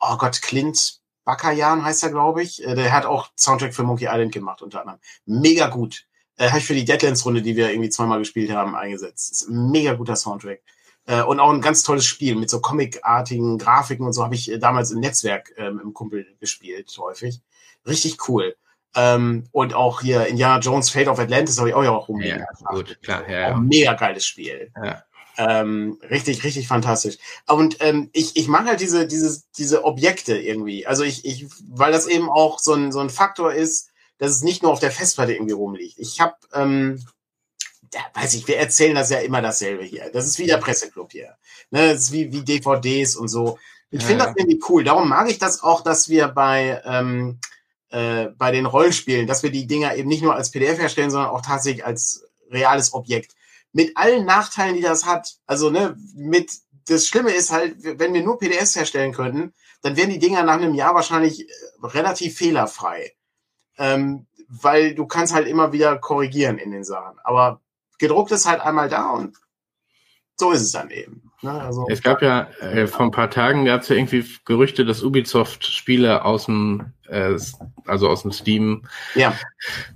oh Gott, Clint Bakayan heißt er, glaube ich. Äh, der hat auch Soundtrack für Monkey Island gemacht, unter anderem. Mega gut. Äh, habe ich für die Deadlands-Runde, die wir irgendwie zweimal gespielt haben, eingesetzt. Ist ein mega guter Soundtrack. Äh, und auch ein ganz tolles Spiel mit so comicartigen Grafiken und so habe ich äh, damals im Netzwerk ähm, im Kumpel gespielt, häufig. Richtig cool. Ähm, und auch hier Indiana Jones Fate of Atlantis habe ich auch ja auch rumliegen. Ja, gut, klar. Ja, ja. mega geiles Spiel. Ja. Ähm, richtig, richtig fantastisch. Und ähm, ich, ich mag halt diese, diese, diese Objekte irgendwie. Also ich, ich, weil das eben auch so ein, so ein Faktor ist, dass es nicht nur auf der Festplatte irgendwie rumliegt. Ich habe ähm, ja, weiß ich, wir erzählen das ja immer dasselbe hier. Das ist wie der Presseclub hier. Ne, das ist wie, wie DVDs und so. Ich finde das irgendwie cool. Darum mag ich das auch, dass wir bei, ähm, äh, bei den Rollenspielen, dass wir die Dinger eben nicht nur als PDF herstellen, sondern auch tatsächlich als reales Objekt. Mit allen Nachteilen, die das hat. Also, ne, mit, das Schlimme ist halt, wenn wir nur PDFs herstellen könnten, dann wären die Dinger nach einem Jahr wahrscheinlich äh, relativ fehlerfrei. Ähm, weil du kannst halt immer wieder korrigieren in den Sachen. Aber gedruckt ist halt einmal da und so ist es dann eben. Ne? Also, es gab ja äh, vor ein paar Tagen gab es ja irgendwie Gerüchte, dass Ubisoft Spiele aus dem äh, also aus dem Steam ja.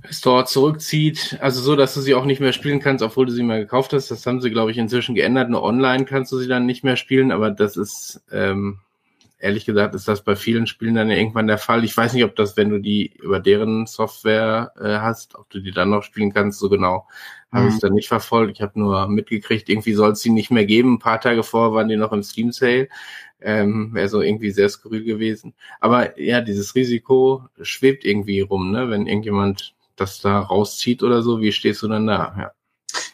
Store zurückzieht, also so, dass du sie auch nicht mehr spielen kannst, obwohl du sie mal gekauft hast. Das haben sie, glaube ich, inzwischen geändert. Nur online kannst du sie dann nicht mehr spielen, aber das ist ähm, ehrlich gesagt ist das bei vielen Spielen dann irgendwann der Fall. Ich weiß nicht, ob das, wenn du die über deren Software äh, hast, ob du die dann noch spielen kannst, so genau. Habe ich es mhm. dann nicht verfolgt. Ich habe nur mitgekriegt, irgendwie soll es die nicht mehr geben. Ein paar Tage vor waren die noch im Steam Sale. Ähm, Wäre so irgendwie sehr skurril gewesen. Aber ja, dieses Risiko schwebt irgendwie rum, ne? Wenn irgendjemand das da rauszieht oder so, wie stehst du dann da? Ja.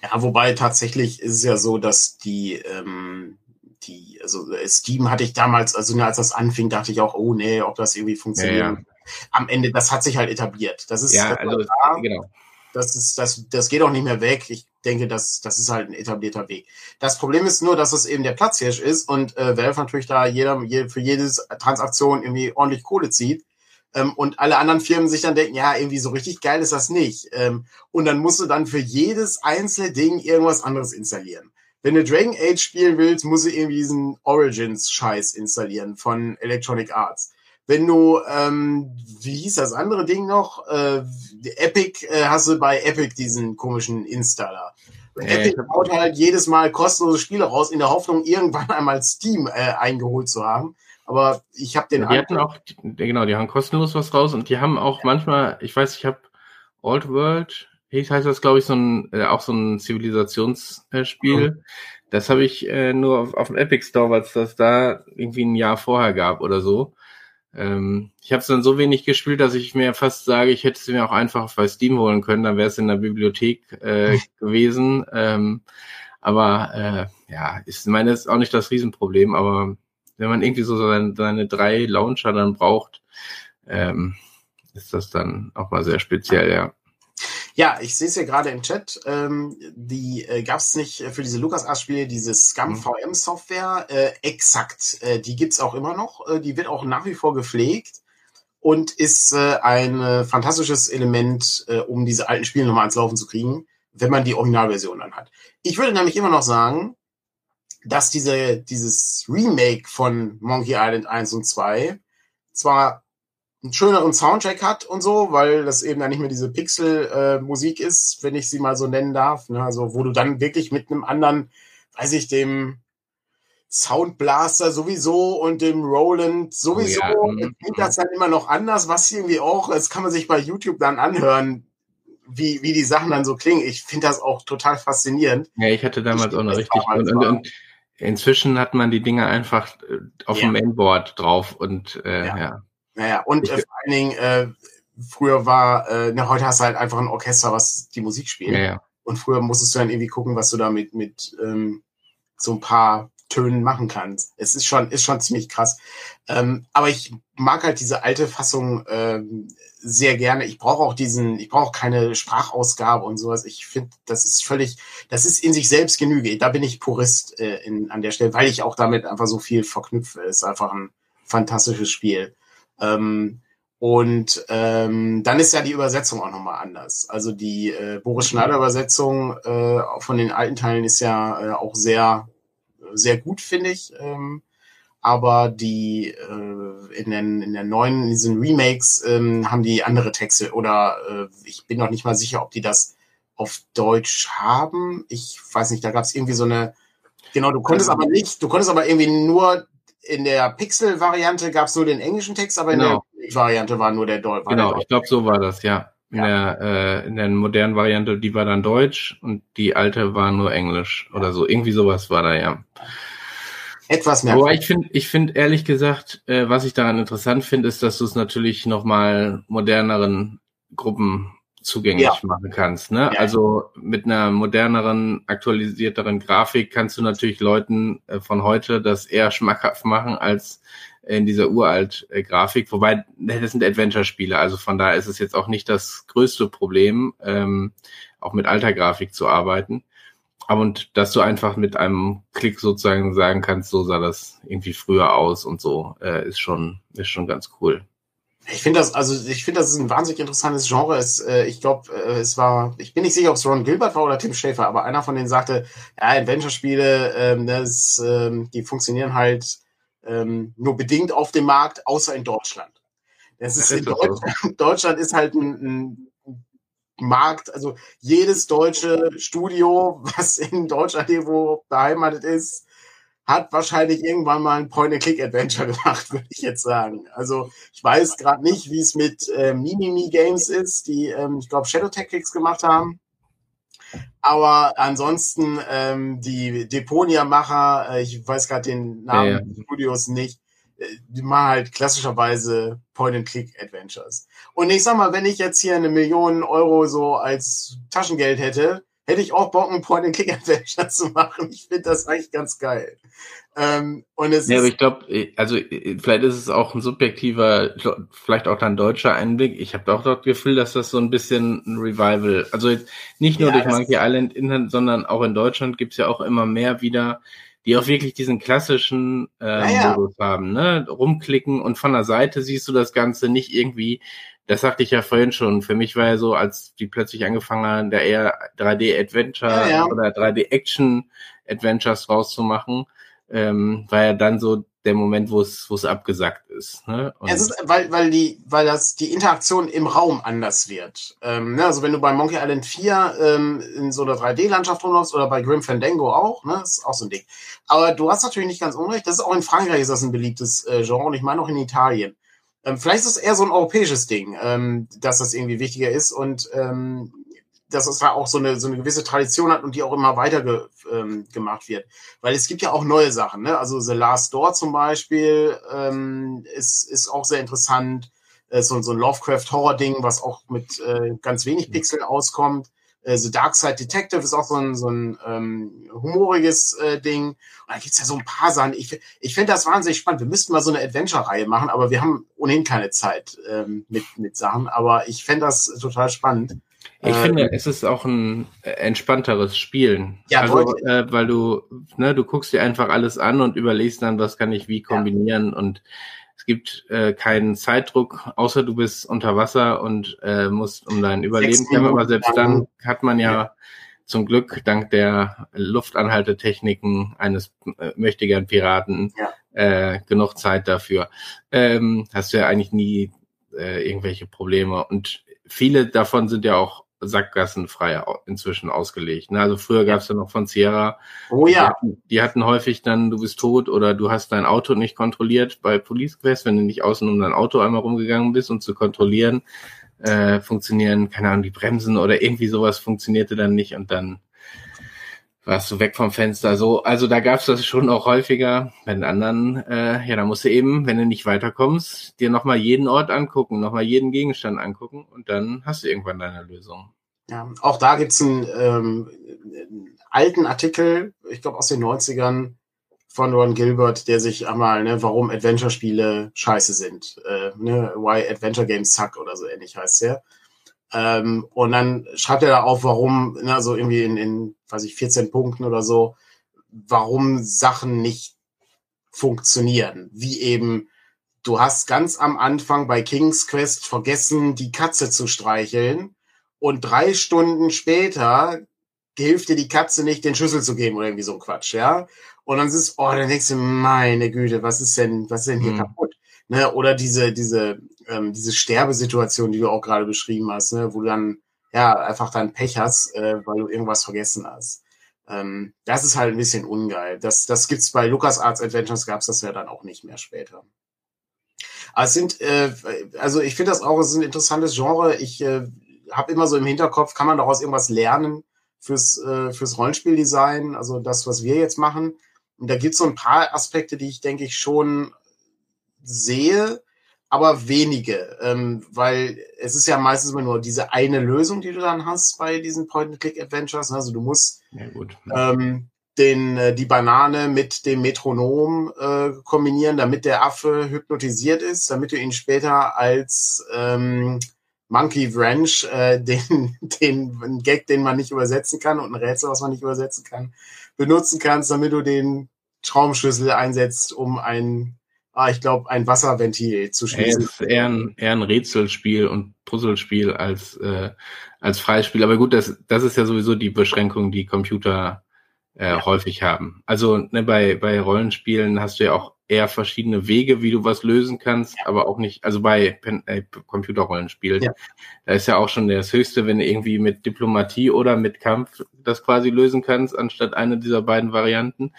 Ja, wobei tatsächlich ist es ja so, dass die ähm, die, also äh, Steam hatte ich damals, also als das anfing, dachte ich auch, oh nee, ob das irgendwie funktioniert. Ja, ja. Am Ende, das hat sich halt etabliert. Das ist ja, also, da. genau. Das ist, das, das geht auch nicht mehr weg. Ich denke, das, das ist halt ein etablierter Weg. Das Problem ist nur, dass es eben der Platzhirsch ist und äh, Valve natürlich da jeder, je, für jedes Transaktion irgendwie ordentlich Kohle zieht. Ähm, und alle anderen Firmen sich dann denken, ja, irgendwie so richtig geil ist das nicht. Ähm, und dann musst du dann für jedes einzelne Ding irgendwas anderes installieren wenn du Dragon Age spielen willst, musst du irgendwie diesen Origins-Scheiß installieren von Electronic Arts. Wenn du, ähm, wie hieß das andere Ding noch? Äh, Epic, äh, hast du bei Epic diesen komischen Installer. Äh, Epic baut halt jedes Mal kostenlose Spiele raus, in der Hoffnung, irgendwann einmal Steam äh, eingeholt zu haben. Aber ich habe den. Die hatten auch, genau, die haben kostenlos was raus und die haben auch manchmal, ich weiß, ich habe Old World, Hieß heißt das, glaube ich, so ein, äh, auch so ein Zivilisationsspiel. Oh. Das habe ich äh, nur auf, auf dem Epic Store, weil es das da irgendwie ein Jahr vorher gab oder so. Ähm, ich habe es dann so wenig gespielt, dass ich mir fast sage, ich hätte es mir auch einfach bei Steam holen können, dann wäre es in der Bibliothek äh, gewesen. Ähm, aber äh, ja, ich meine, das ist auch nicht das Riesenproblem, aber wenn man irgendwie so seine, seine drei Launcher dann braucht, ähm, ist das dann auch mal sehr speziell, ja. Ja, ich sehe es ja gerade im Chat. Ähm, die äh, gab es nicht für diese LucasArts-Spiele, diese Scum VM-Software. Äh, exakt, äh, die gibt's auch immer noch. Äh, die wird auch nach wie vor gepflegt und ist äh, ein äh, fantastisches Element, äh, um diese alten Spiele nochmal ans Laufen zu kriegen, wenn man die Originalversion dann hat. Ich würde nämlich immer noch sagen, dass diese, dieses Remake von Monkey Island 1 und 2 zwar einen schöneren Soundtrack hat und so, weil das eben dann nicht mehr diese Pixel-Musik äh, ist, wenn ich sie mal so nennen darf. Ne? Also wo du dann wirklich mit einem anderen, weiß ich, dem Soundblaster sowieso und dem Roland sowieso, oh ja. klingt das dann immer noch anders, was irgendwie auch, das kann man sich bei YouTube dann anhören, wie, wie die Sachen dann so klingen. Ich finde das auch total faszinierend. Ja, ich hatte damals ich auch noch richtig. Und, und, und, inzwischen hat man die Dinge einfach äh, auf ja. dem Mainboard drauf und äh, ja. ja. Naja, und äh, vor allen Dingen, äh, früher war, äh, na, heute hast du halt einfach ein Orchester, was die Musik spielt. Ja, ja. Und früher musstest du dann irgendwie gucken, was du da mit, mit ähm, so ein paar Tönen machen kannst. Es ist schon, ist schon ziemlich krass. Ähm, aber ich mag halt diese alte Fassung ähm, sehr gerne. Ich brauche auch diesen, ich brauche keine Sprachausgabe und sowas. Ich finde, das ist völlig, das ist in sich selbst Genüge. Da bin ich Purist äh, in, an der Stelle, weil ich auch damit einfach so viel verknüpfe. Es ist einfach ein fantastisches Spiel. Ähm, und ähm, dann ist ja die Übersetzung auch nochmal anders. Also die äh, Boris Schneider Übersetzung äh, von den alten Teilen ist ja äh, auch sehr, sehr gut, finde ich. Ähm, aber die äh, in, den, in der neuen, in diesen Remakes ähm, haben die andere Texte oder äh, ich bin noch nicht mal sicher, ob die das auf Deutsch haben. Ich weiß nicht, da gab es irgendwie so eine, genau, du konntest aber nicht, du konntest aber irgendwie nur in der Pixel-Variante gab es nur den englischen Text, aber genau. in der Variante war nur der Deutsch. Genau, der ich glaube, so war das, ja. In, ja. Der, äh, in der modernen Variante, die war dann Deutsch und die alte war nur Englisch oder so. Irgendwie sowas war da, ja. Etwas mehr. Aber ich finde, ich finde ehrlich gesagt, äh, was ich daran interessant finde, ist, dass du es natürlich nochmal moderneren Gruppen zugänglich ja. machen kannst. Ne? Ja. Also mit einer moderneren, aktualisierteren Grafik kannst du natürlich Leuten äh, von heute das eher schmackhaft machen als in dieser uralt äh, Grafik. Wobei, das sind Adventure-Spiele, also von daher ist es jetzt auch nicht das größte Problem, ähm, auch mit alter Grafik zu arbeiten. Aber und dass du einfach mit einem Klick sozusagen sagen kannst, so sah das irgendwie früher aus und so, äh, ist schon, ist schon ganz cool. Ich finde das, also ich finde, das ist ein wahnsinnig interessantes Genre. Es, äh, ich glaube, äh, es war, ich bin nicht sicher, ob es Ron Gilbert war oder Tim Schafer, aber einer von denen sagte, ja, Adventure-Spiele, ähm, das, ähm, die funktionieren halt ähm, nur bedingt auf dem Markt, außer in Deutschland. Das ist, in Deutschland, Deutschland ist halt ein, ein Markt, also jedes deutsche Studio, was in Deutschland irgendwo beheimatet ist, hat wahrscheinlich irgendwann mal ein Point-and-Click-Adventure gemacht, würde ich jetzt sagen. Also ich weiß gerade nicht, wie es mit äh, Mimimi Games ist, die, ähm, ich glaube, Shadow Tactics gemacht haben. Aber ansonsten ähm, die Deponia-Macher, äh, ich weiß gerade den Namen ja, ja. des Studios nicht, äh, die machen halt klassischerweise Point-and-Click-Adventures. Und ich sag mal, wenn ich jetzt hier eine Million Euro so als Taschengeld hätte, hätte ich auch Bock, ein Point-and-Click-Adventure zu machen. Ich finde das eigentlich ganz geil. Ähm, und es ja, aber ich glaube, also vielleicht ist es auch ein subjektiver, vielleicht auch ein deutscher Einblick. Ich habe doch das Gefühl, dass das so ein bisschen ein Revival, also nicht nur ja, durch Monkey Island, Internet, sondern auch in Deutschland gibt's ja auch immer mehr wieder, die auch wirklich diesen klassischen äh, ja, ja. Modus haben, ne? Rumklicken und von der Seite siehst du das Ganze nicht irgendwie das sagte ich ja vorhin schon. Für mich war ja so, als die plötzlich angefangen haben, da eher 3D-Adventure ja, ja. oder 3D-Action-Adventures rauszumachen, ähm, war ja dann so der Moment, wo es wo es abgesackt ist. Ne? Und es ist, weil weil die weil das die Interaktion im Raum anders wird. Ähm, ne? Also wenn du bei Monkey Island 4 ähm, in so einer 3D-Landschaft rumläufst oder bei Grim Fandango auch, ne, das ist auch so ein Ding. Aber du hast natürlich nicht ganz unrecht. Das ist auch in Frankreich ist das ein beliebtes äh, Genre und ich meine auch in Italien. Ähm, vielleicht ist es eher so ein europäisches Ding, ähm, dass das irgendwie wichtiger ist und ähm, dass es da auch so eine, so eine gewisse Tradition hat und die auch immer weiter ge, ähm, gemacht wird. Weil es gibt ja auch neue Sachen, ne? Also The Last Door zum Beispiel ähm, ist, ist auch sehr interessant. Äh, so, so ein Lovecraft-Horror-Ding, was auch mit äh, ganz wenig Pixeln auskommt. Äh, The Dark Side Detective ist auch so ein, so ein ähm, humoriges äh, Ding. Und da gibt's ja so ein paar Sachen. Ich, ich finde das wahnsinnig spannend. Wir müssten mal so eine Adventure-Reihe machen, aber wir haben ohnehin keine Zeit ähm, mit, mit Sachen. Aber ich fände das total spannend. Ich äh, finde, es ist auch ein äh, entspannteres Spielen. Ja, also, äh, weil du, ne, du guckst dir einfach alles an und überlegst dann, was kann ich wie kombinieren ja. und es gibt äh, keinen Zeitdruck, außer du bist unter Wasser und äh, musst um dein Überleben kämpfen. Aber selbst dann hat man ja, ja, zum Glück dank der Luftanhaltetechniken eines äh, mächtigen Piraten ja. äh, genug Zeit dafür. Ähm, hast du ja eigentlich nie äh, irgendwelche Probleme. Und viele davon sind ja auch sackgassenfrei inzwischen ausgelegt. Ne? Also früher gab es ja noch von Sierra. Oh ja. Die hatten, die hatten, häufig dann, du bist tot oder du hast dein Auto nicht kontrolliert bei Police Quest, wenn du nicht außen um dein Auto einmal rumgegangen bist, um zu kontrollieren, äh, funktionieren, keine Ahnung, die Bremsen oder irgendwie sowas funktionierte dann nicht und dann warst du weg vom Fenster. So, also da gab's das schon auch häufiger. Bei den anderen, äh, ja, da musst du eben, wenn du nicht weiterkommst, dir nochmal jeden Ort angucken, nochmal jeden Gegenstand angucken und dann hast du irgendwann deine Lösung. Ja, auch da gibt's einen, ähm, einen alten Artikel, ich glaube aus den 90ern, von Ron Gilbert, der sich einmal, ne, warum Adventure-Spiele scheiße sind. Äh, ne, why Adventure Games suck oder so ähnlich heißt der. Ähm, und dann schreibt er da auf, warum, ne, also irgendwie in, in, weiß ich, 14 Punkten oder so, warum Sachen nicht funktionieren. Wie eben, du hast ganz am Anfang bei King's Quest vergessen, die Katze zu streicheln und drei Stunden später hilft dir die Katze nicht, den Schlüssel zu geben oder irgendwie so ein Quatsch, ja. Und dann ist es, oh, dann denkst du, meine Güte, was ist denn, was ist denn hier mhm. kaputt? Ne? Oder diese, diese ähm, diese Sterbesituation, die du auch gerade beschrieben hast, ne, wo du dann ja einfach dein Pech hast, äh, weil du irgendwas vergessen hast. Ähm, das ist halt ein bisschen ungeil. Das, das gibt's bei LucasArts Adventures gab's das ja dann auch nicht mehr später. Aber es sind, äh, also ich finde das auch, es ist ein interessantes Genre. Ich äh, habe immer so im Hinterkopf, kann man daraus irgendwas lernen fürs, äh, fürs Rollenspieldesign, also das, was wir jetzt machen. Und da gibt's so ein paar Aspekte, die ich denke ich schon sehe, aber wenige, ähm, weil es ist ja meistens immer nur diese eine Lösung, die du dann hast bei diesen Point-and-Click-Adventures. Also du musst ja, ähm, den, äh, die Banane mit dem Metronom äh, kombinieren, damit der Affe hypnotisiert ist, damit du ihn später als ähm, Monkey Wrench, äh, den, den einen Gag, den man nicht übersetzen kann und ein Rätsel, was man nicht übersetzen kann, benutzen kannst, damit du den Schraubenschlüssel einsetzt, um ein ah, ich glaube, ein Wasserventil zu schließen. Es ist eher ein, eher ein Rätselspiel und Puzzlespiel als, äh, als Freispiel. Aber gut, das, das ist ja sowieso die Beschränkung, die Computer äh, ja. häufig haben. Also ne, bei, bei Rollenspielen hast du ja auch eher verschiedene Wege, wie du was lösen kannst, ja. aber auch nicht, also bei Pen äh, Computerrollenspielen, ja. da ist ja auch schon das Höchste, wenn du irgendwie mit Diplomatie oder mit Kampf das quasi lösen kannst, anstatt eine dieser beiden Varianten.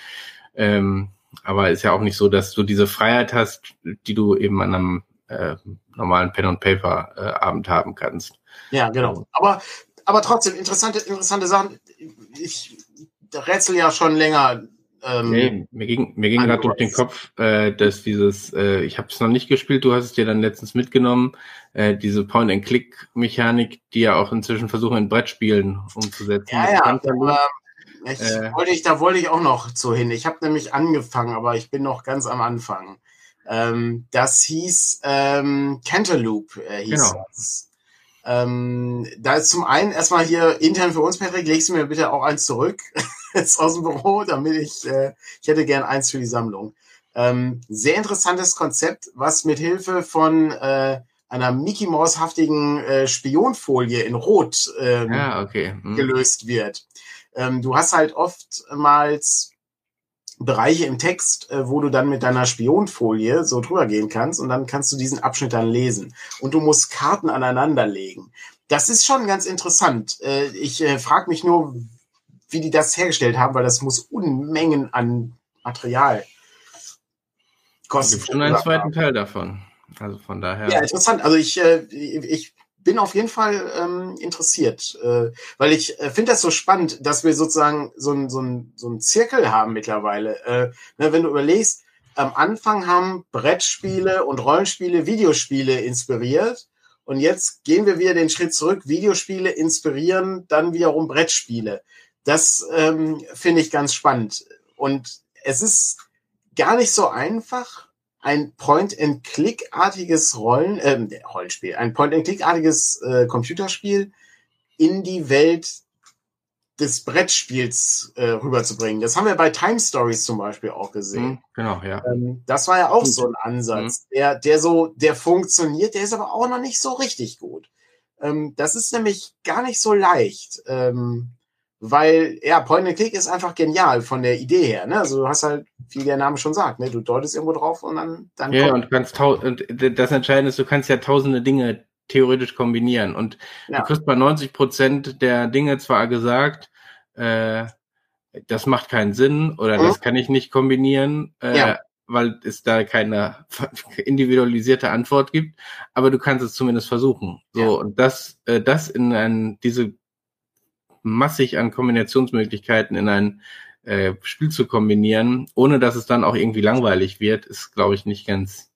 Ähm, aber ist ja auch nicht so, dass du diese Freiheit hast, die du eben an einem äh, normalen Pen and Paper äh, Abend haben kannst. Ja, genau. Aber aber trotzdem interessante interessante Sachen. Ich rätsel ja schon länger ähm, nee, mir ging, mir ging gerade durch den Kopf, äh, dass dieses, äh, ich habe es noch nicht gespielt, du hast es dir dann letztens mitgenommen, äh, diese Point-and-Click-Mechanik, die ja auch inzwischen versuchen in Brettspielen umzusetzen. Ja, ja, aber ich äh, wollte ich, da wollte ich auch noch zu hin. Ich habe nämlich angefangen, aber ich bin noch ganz am Anfang. Ähm, das hieß ähm, Cantaloupe, äh, hieß genau. das. Ähm, da ist zum einen erstmal hier intern für uns, Patrick, legst du mir bitte auch eins zurück jetzt aus dem Büro, damit ich, äh, ich hätte gern eins für die Sammlung. Ähm, sehr interessantes Konzept, was mit Hilfe von äh, einer Mickey Mouse haftigen äh, Spionfolie in Rot ähm, ja, okay. hm. gelöst wird. Ähm, du hast halt oftmals Bereiche im Text, äh, wo du dann mit deiner Spionfolie so drüber gehen kannst und dann kannst du diesen Abschnitt dann lesen. Und du musst Karten aneinander legen. Das ist schon ganz interessant. Äh, ich äh, frage mich nur, wie die das hergestellt haben, weil das muss Unmengen an Material kosten. Es gibt schon einen zweiten Teil davon. Also von daher. Ja, interessant. Also ich, äh, ich bin auf jeden Fall ähm, interessiert, äh, weil ich äh, finde das so spannend, dass wir sozusagen so ein so ein so ein Zirkel haben mittlerweile. Äh, ne, wenn du überlegst, am Anfang haben Brettspiele und Rollenspiele Videospiele inspiriert und jetzt gehen wir wieder den Schritt zurück. Videospiele inspirieren dann wiederum Brettspiele. Das ähm, finde ich ganz spannend und es ist gar nicht so einfach, ein Point-and-Click-artiges Rollen, äh, Rollenspiel, ein Point-and-Click-artiges äh, Computerspiel in die Welt des Brettspiels äh, rüberzubringen. Das haben wir bei Time Stories zum Beispiel auch gesehen. Mhm, genau, ja. Ähm, das war ja auch so ein Ansatz, mhm. der, der so, der funktioniert, der ist aber auch noch nicht so richtig gut. Ähm, das ist nämlich gar nicht so leicht. Ähm, weil, ja, Point and Click ist einfach genial von der Idee her. Ne? Also du hast halt, wie der Name schon sagt, ne? du deutest irgendwo drauf und dann, dann Ja, kommt. und kannst und das Entscheidende ist, du kannst ja tausende Dinge theoretisch kombinieren. Und ja. du kriegst bei 90 Prozent der Dinge zwar gesagt, äh, das macht keinen Sinn oder mhm. das kann ich nicht kombinieren, äh, ja. weil es da keine individualisierte Antwort gibt, aber du kannst es zumindest versuchen. So, ja. und das, äh, das in ein, diese massig an Kombinationsmöglichkeiten in ein äh, Spiel zu kombinieren, ohne dass es dann auch irgendwie langweilig wird, ist, glaube ich, nicht ganz,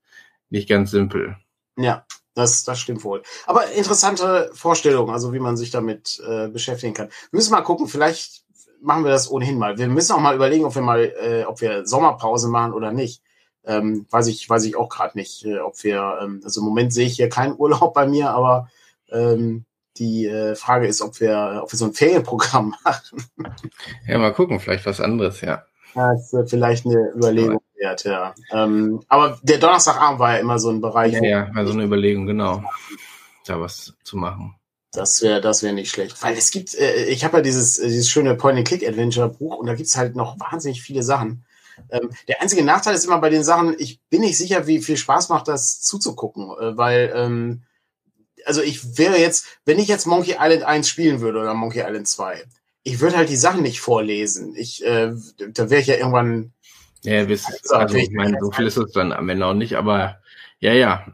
nicht ganz simpel. Ja, das, das stimmt wohl. Aber interessante Vorstellung, also wie man sich damit äh, beschäftigen kann. Wir müssen mal gucken, vielleicht machen wir das ohnehin mal. Wir müssen auch mal überlegen, ob wir mal, äh, ob wir Sommerpause machen oder nicht. Ähm, weiß ich, weiß ich auch gerade nicht, äh, ob wir, ähm, also im Moment sehe ich hier keinen Urlaub bei mir, aber ähm, die äh, Frage ist, ob wir, ob wir so ein Ferienprogramm machen. Ja, mal gucken, vielleicht was anderes, ja. Ja, das wird vielleicht eine Überlegung wert, ja. Ähm, aber der Donnerstagabend war ja immer so ein Bereich. Ja, ja, war so eine Überlegung, genau. Da was zu machen. Das wäre das wäre nicht schlecht. Weil es gibt, äh, ich habe ja dieses, äh, dieses schöne Point-and-Click-Adventure-Buch und da gibt's halt noch wahnsinnig viele Sachen. Ähm, der einzige Nachteil ist immer bei den Sachen, ich bin nicht sicher, wie viel Spaß macht das zuzugucken, äh, weil ähm, also ich wäre jetzt, wenn ich jetzt Monkey Island 1 spielen würde oder Monkey Island 2, ich würde halt die Sachen nicht vorlesen. Ich, äh, da wäre ich ja irgendwann. Ja, bis, also ich meine, so viel ist es dann am Ende auch nicht, aber ja, ja.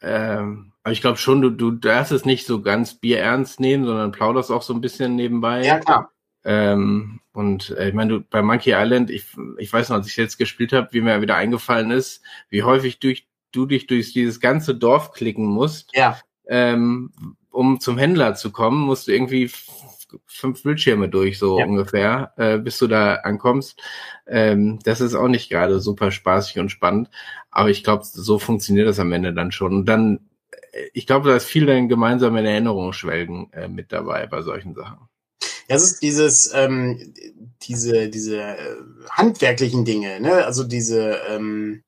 Äh, aber ich glaube schon, du, du darfst es nicht so ganz bierernst nehmen, sondern plauderst auch so ein bisschen nebenbei. Ja, klar. Ähm, und äh, ich meine, du bei Monkey Island, ich, ich weiß noch, als ich jetzt gespielt habe, wie mir wieder eingefallen ist, wie häufig durch, du dich durch dieses ganze Dorf klicken musst. Ja ähm, um zum Händler zu kommen, musst du irgendwie fünf Bildschirme durch, so ja. ungefähr, äh, bis du da ankommst. Ähm, das ist auch nicht gerade super spaßig und spannend, aber ich glaube, so funktioniert das am Ende dann schon. Und dann, äh, ich glaube, da ist viel dann gemeinsam in Erinnerung schwelgen äh, mit dabei bei solchen Sachen. Ja, es ist dieses, ähm, diese, diese äh, handwerklichen Dinge, ne? Also diese, ähm,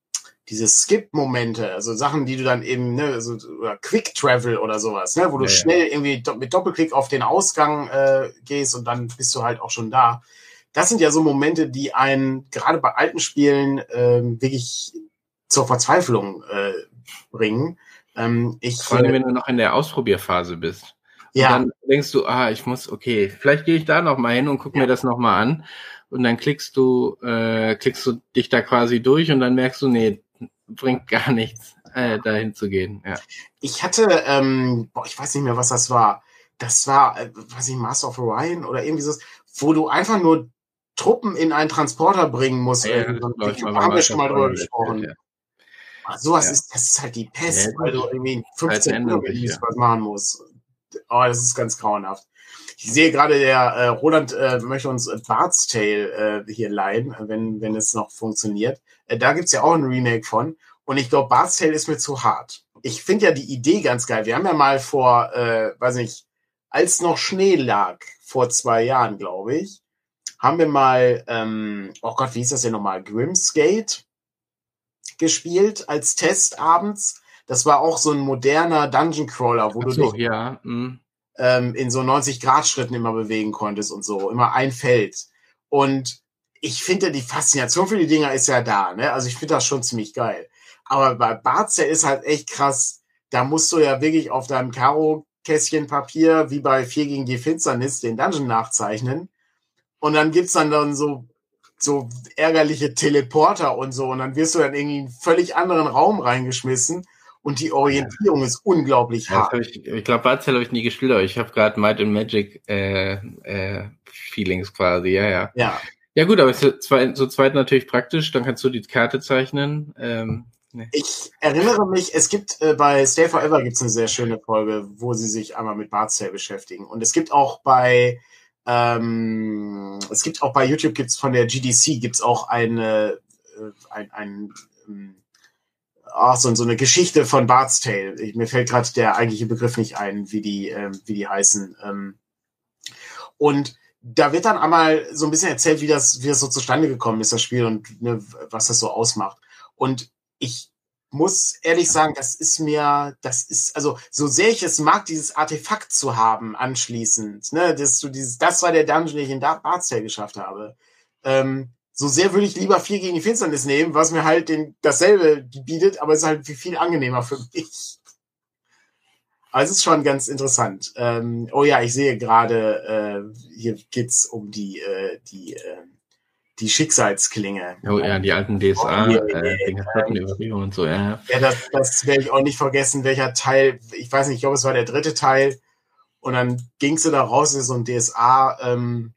diese Skip-Momente, also Sachen, die du dann eben, ne, so, oder Quick Travel oder sowas, ne, wo du ja, schnell ja. irgendwie mit Doppelklick auf den Ausgang äh, gehst und dann bist du halt auch schon da. Das sind ja so Momente, die einen gerade bei alten Spielen äh, wirklich zur Verzweiflung äh, bringen. Ähm, ich, Vor allem, wenn du noch in der Ausprobierphase bist. Ja. Und dann denkst du, ah, ich muss, okay, vielleicht gehe ich da noch mal hin und guck ja. mir das noch mal an. Und dann klickst du, äh, klickst du dich da quasi durch und dann merkst du, nee, bringt gar nichts, äh, dahin zu gehen. Ja. Ich hatte, ähm, boah, ich weiß nicht mehr, was das war. Das war, äh, weiß ich, Master of Orion oder irgendwie so, wo du einfach nur Truppen in einen Transporter bringen musst. Ja, ja, da haben wir schon mal drüber gesprochen. Ja. Aber sowas ja. ist, das ist halt die Pest, ja, weil du irgendwie 15 Minuten was machen musst. Oh, das ist ganz grauenhaft. Ich sehe gerade, der äh, Roland äh, möchte uns Bart's Tale äh, hier leihen, wenn, wenn es noch funktioniert. Äh, da gibt's ja auch ein Remake von. Und ich glaube, Bart's Tale ist mir zu hart. Ich finde ja die Idee ganz geil. Wir haben ja mal vor, äh, weiß nicht, als noch Schnee lag, vor zwei Jahren, glaube ich, haben wir mal, ähm, oh Gott, wie hieß das denn nochmal? Grimsgate gespielt als Test abends. Das war auch so ein moderner Dungeon Crawler, wo so, du dich ja. mm. ähm, in so 90 Grad Schritten immer bewegen konntest und so, immer ein Feld. Und ich finde, die Faszination für die Dinger ist ja da, ne? Also ich finde das schon ziemlich geil. Aber bei Barzer ist halt echt krass. Da musst du ja wirklich auf deinem Karo-Kästchen Papier, wie bei 4 gegen die Finsternis, den Dungeon nachzeichnen. Und dann gibt's dann dann so, so ärgerliche Teleporter und so. Und dann wirst du dann irgendwie in einen völlig anderen Raum reingeschmissen. Und die Orientierung ist unglaublich hart. Ich, ich glaube, Barzel habe ich nie gespielt, aber ich habe gerade Might and Magic äh, äh, Feelings quasi, ja, ja. Ja, ja gut, aber zu zweit, zu zweit natürlich praktisch, dann kannst du die Karte zeichnen. Ähm, nee. Ich erinnere mich, es gibt äh, bei Stay Forever gibt's eine sehr schöne Folge, wo sie sich einmal mit Bartstay beschäftigen. Und es gibt auch bei ähm, es gibt auch bei YouTube gibt's von der GDC gibt's auch eine äh, ein, ein ähm, ach, so, so eine Geschichte von Bart's Tale. Ich, mir fällt gerade der eigentliche Begriff nicht ein, wie die ähm, wie die heißen. Ähm, und da wird dann einmal so ein bisschen erzählt, wie das, wie das so zustande gekommen ist, das Spiel und ne, was das so ausmacht. Und ich muss ehrlich sagen, das ist mir, das ist, also so sehr ich es mag, dieses Artefakt zu haben anschließend, ne, dass du dieses, das war der Dungeon, den ich in Bartstale geschafft habe. Ähm, so sehr würde ich lieber vier gegen die Finsternis nehmen, was mir halt den, dasselbe bietet, aber es ist halt viel angenehmer für mich. Also es ist schon ganz interessant. Ähm, oh ja, ich sehe gerade, äh, hier geht's um die, äh, die, äh, die Schicksalsklinge. Oh ja, die alten DSA, oh, äh, äh, und so, ja. Ja, das, das werde ich auch nicht vergessen, welcher Teil, ich weiß nicht, ich glaube, es war der dritte Teil. Und dann gingst du da raus in so ein DSA ähm,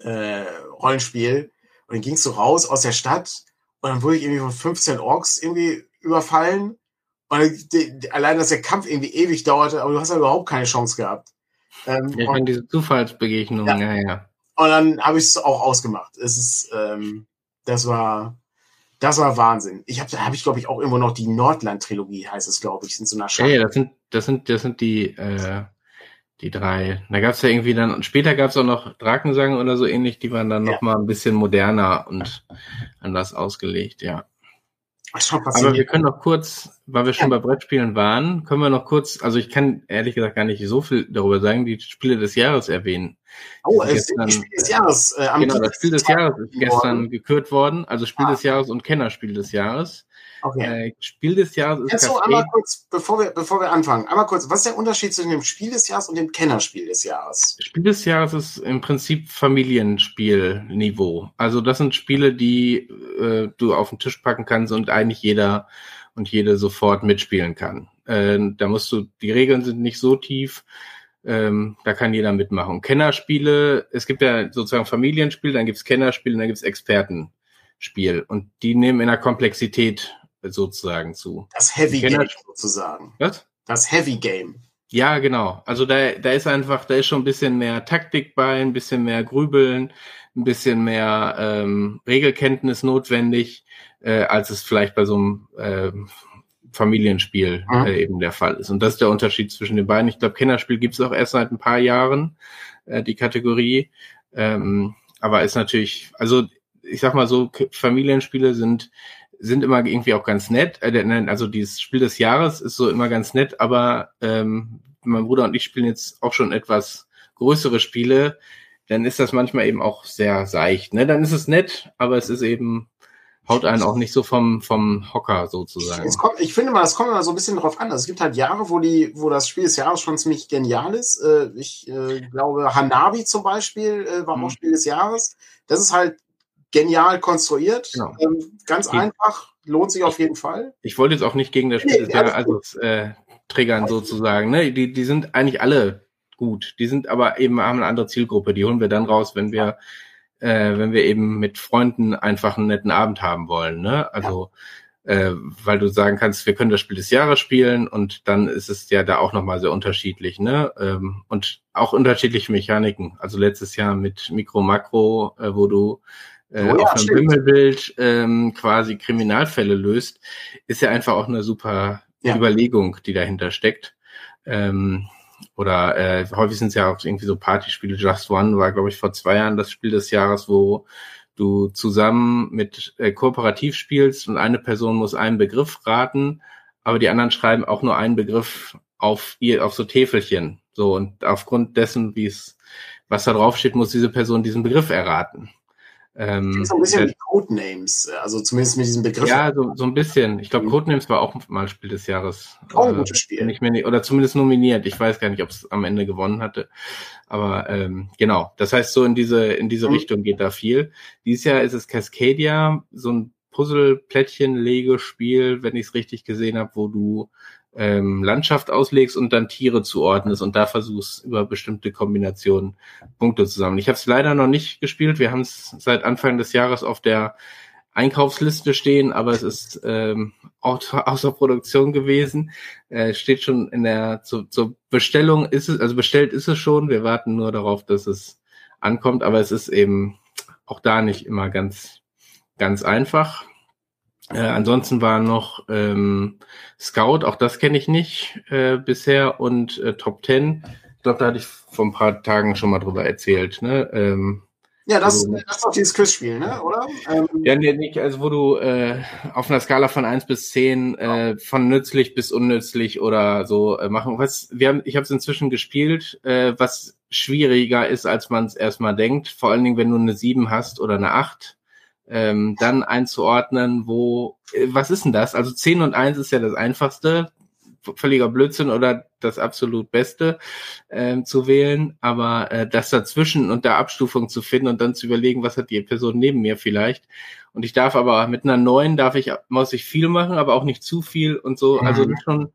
äh, Rollenspiel. Und dann gingst du raus aus der Stadt und dann wurde ich irgendwie von 15 Orks irgendwie überfallen und die, die, allein, dass der Kampf irgendwie ewig dauerte, aber du hast ja überhaupt keine Chance gehabt. Ähm, ja, meine, diese Zufallsbegegnung, ja, ja. ja. Und dann habe ich es auch ausgemacht. Es ist, ähm, das war, das war Wahnsinn. Ich habe, habe ich glaube ich auch irgendwo noch die Nordland-Trilogie, heißt es, glaube ich, in so einer Schachtel. Ja, ja, das sind, das sind, das sind die, äh, die drei. Da gab's ja irgendwie dann, später gab's auch noch Drakensang oder so ähnlich, die waren dann ja. noch mal ein bisschen moderner und anders ausgelegt, ja. Aber wir können noch kurz, weil wir schon ja. bei Brettspielen waren, können wir noch kurz, also ich kann ehrlich gesagt gar nicht so viel darüber sagen, die Spiele des Jahres erwähnen. Oh, es ist das Spiel des Jahres. Äh, genau, das Spiel des Jahres ist gestern gekürt worden, also Spiel ah. des Jahres und Kennerspiel des Jahres. Okay. Äh, Spiel des Jahres ist. Du einmal kurz, bevor wir, bevor wir anfangen, einmal kurz, was ist der Unterschied zwischen dem Spiel des Jahres und dem Kennerspiel des Jahres? Spiel des Jahres ist im Prinzip Familienspielniveau. Also das sind Spiele, die äh, du auf den Tisch packen kannst und eigentlich jeder und jede sofort mitspielen kann. Äh, da musst du, die Regeln sind nicht so tief. Ähm, da kann jeder mitmachen. Kennerspiele, es gibt ja sozusagen Familienspiele, dann gibt's Kennerspiele, dann gibt's Expertenspiel. Und die nehmen in der Komplexität sozusagen zu. Das Heavy Game sozusagen. Was? Das Heavy Game. Ja, genau. Also da, da ist einfach, da ist schon ein bisschen mehr Taktik bei, ein bisschen mehr Grübeln, ein bisschen mehr ähm, Regelkenntnis notwendig, äh, als es vielleicht bei so einem äh, Familienspiel mhm. äh, eben der Fall ist. Und das ist der Unterschied zwischen den beiden. Ich glaube, Kennerspiel gibt es auch erst seit ein paar Jahren, äh, die Kategorie. Ähm, aber ist natürlich, also ich sag mal so, Familienspiele sind sind immer irgendwie auch ganz nett. Äh, also dieses Spiel des Jahres ist so immer ganz nett, aber ähm, mein Bruder und ich spielen jetzt auch schon etwas größere Spiele, dann ist das manchmal eben auch sehr seicht. Ne? Dann ist es nett, aber es ist eben haut einen auch nicht so vom, vom Hocker sozusagen. Kommt, ich finde mal, es kommt immer so ein bisschen drauf an. Also es gibt halt Jahre, wo die, wo das Spiel des Jahres schon ziemlich genial ist. Äh, ich äh, glaube, Hanabi zum Beispiel äh, war mhm. auch Spiel des Jahres. Das ist halt genial konstruiert. Genau. Ähm, ganz okay. einfach, lohnt sich auf jeden Fall. Ich wollte jetzt auch nicht gegen das Spiel nee, des Jahres also, äh, triggern sozusagen. Ne? Die, die sind eigentlich alle gut. Die sind aber eben haben eine andere Zielgruppe. Die holen wir dann raus, wenn wir äh, wenn wir eben mit Freunden einfach einen netten Abend haben wollen. Ne? Also ja. äh, weil du sagen kannst, wir können das Spiel des Jahres spielen und dann ist es ja da auch nochmal sehr unterschiedlich. Ne? Ähm, und auch unterschiedliche Mechaniken. Also letztes Jahr mit Mikro Makro, äh, wo du äh, oh ja, auf einem Wimmelbild ähm, quasi Kriminalfälle löst, ist ja einfach auch eine super ja. Überlegung, die dahinter steckt. Ähm, oder äh, häufig sind es ja auch irgendwie so Partyspiele. Just One war, glaube ich, vor zwei Jahren das Spiel des Jahres, wo du zusammen mit äh, kooperativ spielst und eine Person muss einen Begriff raten, aber die anderen schreiben auch nur einen Begriff auf ihr, auf so Täfelchen. So, und aufgrund dessen, wie es, was da drauf steht, muss diese Person diesen Begriff erraten. Ähm, so ein bisschen wie Codenames, also zumindest mit diesem Begriff. Ja, so, so ein bisschen. Ich glaube, mhm. Codenames war auch mal Spiel des Jahres. Auch ein äh, gutes Spiel. Nicht mehr, oder zumindest nominiert. Ich weiß gar nicht, ob es am Ende gewonnen hatte. Aber ähm, genau, das heißt, so in diese, in diese mhm. Richtung geht da viel. Dieses Jahr ist es Cascadia, so ein Puzzle-Plättchen-Lego-Spiel, wenn ich es richtig gesehen habe, wo du ähm, Landschaft auslegst und dann Tiere zuordnest und da versuchst über bestimmte Kombinationen Punkte zu sammeln. Ich habe es leider noch nicht gespielt. Wir haben es seit Anfang des Jahres auf der Einkaufsliste stehen, aber es ist ähm, außer Produktion gewesen. Äh, steht schon in der zu, zur Bestellung ist es, also bestellt ist es schon. Wir warten nur darauf, dass es ankommt, aber es ist eben auch da nicht immer ganz ganz einfach. Äh, ansonsten war noch ähm, Scout, auch das kenne ich nicht äh, bisher, und äh, Top Ten. Ich glaube, da hatte ich vor ein paar Tagen schon mal drüber erzählt. Ne? Ähm, ja, das, also, das ist doch dieses Quizspiel, ne? oder? Ähm, ja, nee, nicht, also wo du äh, auf einer Skala von eins bis zehn äh, von nützlich bis unnützlich oder so äh, machen. Was, wir haben, ich habe es inzwischen gespielt, äh, was schwieriger ist, als man es erstmal denkt. Vor allen Dingen, wenn du eine sieben hast oder eine acht ähm, dann einzuordnen, wo, äh, was ist denn das? Also 10 und 1 ist ja das einfachste, völliger Blödsinn oder das absolut Beste ähm, zu wählen, aber äh, das dazwischen und der Abstufung zu finden und dann zu überlegen, was hat die Person neben mir vielleicht. Und ich darf aber mit einer neuen darf ich, muss ich viel machen, aber auch nicht zu viel und so. Also mhm. schon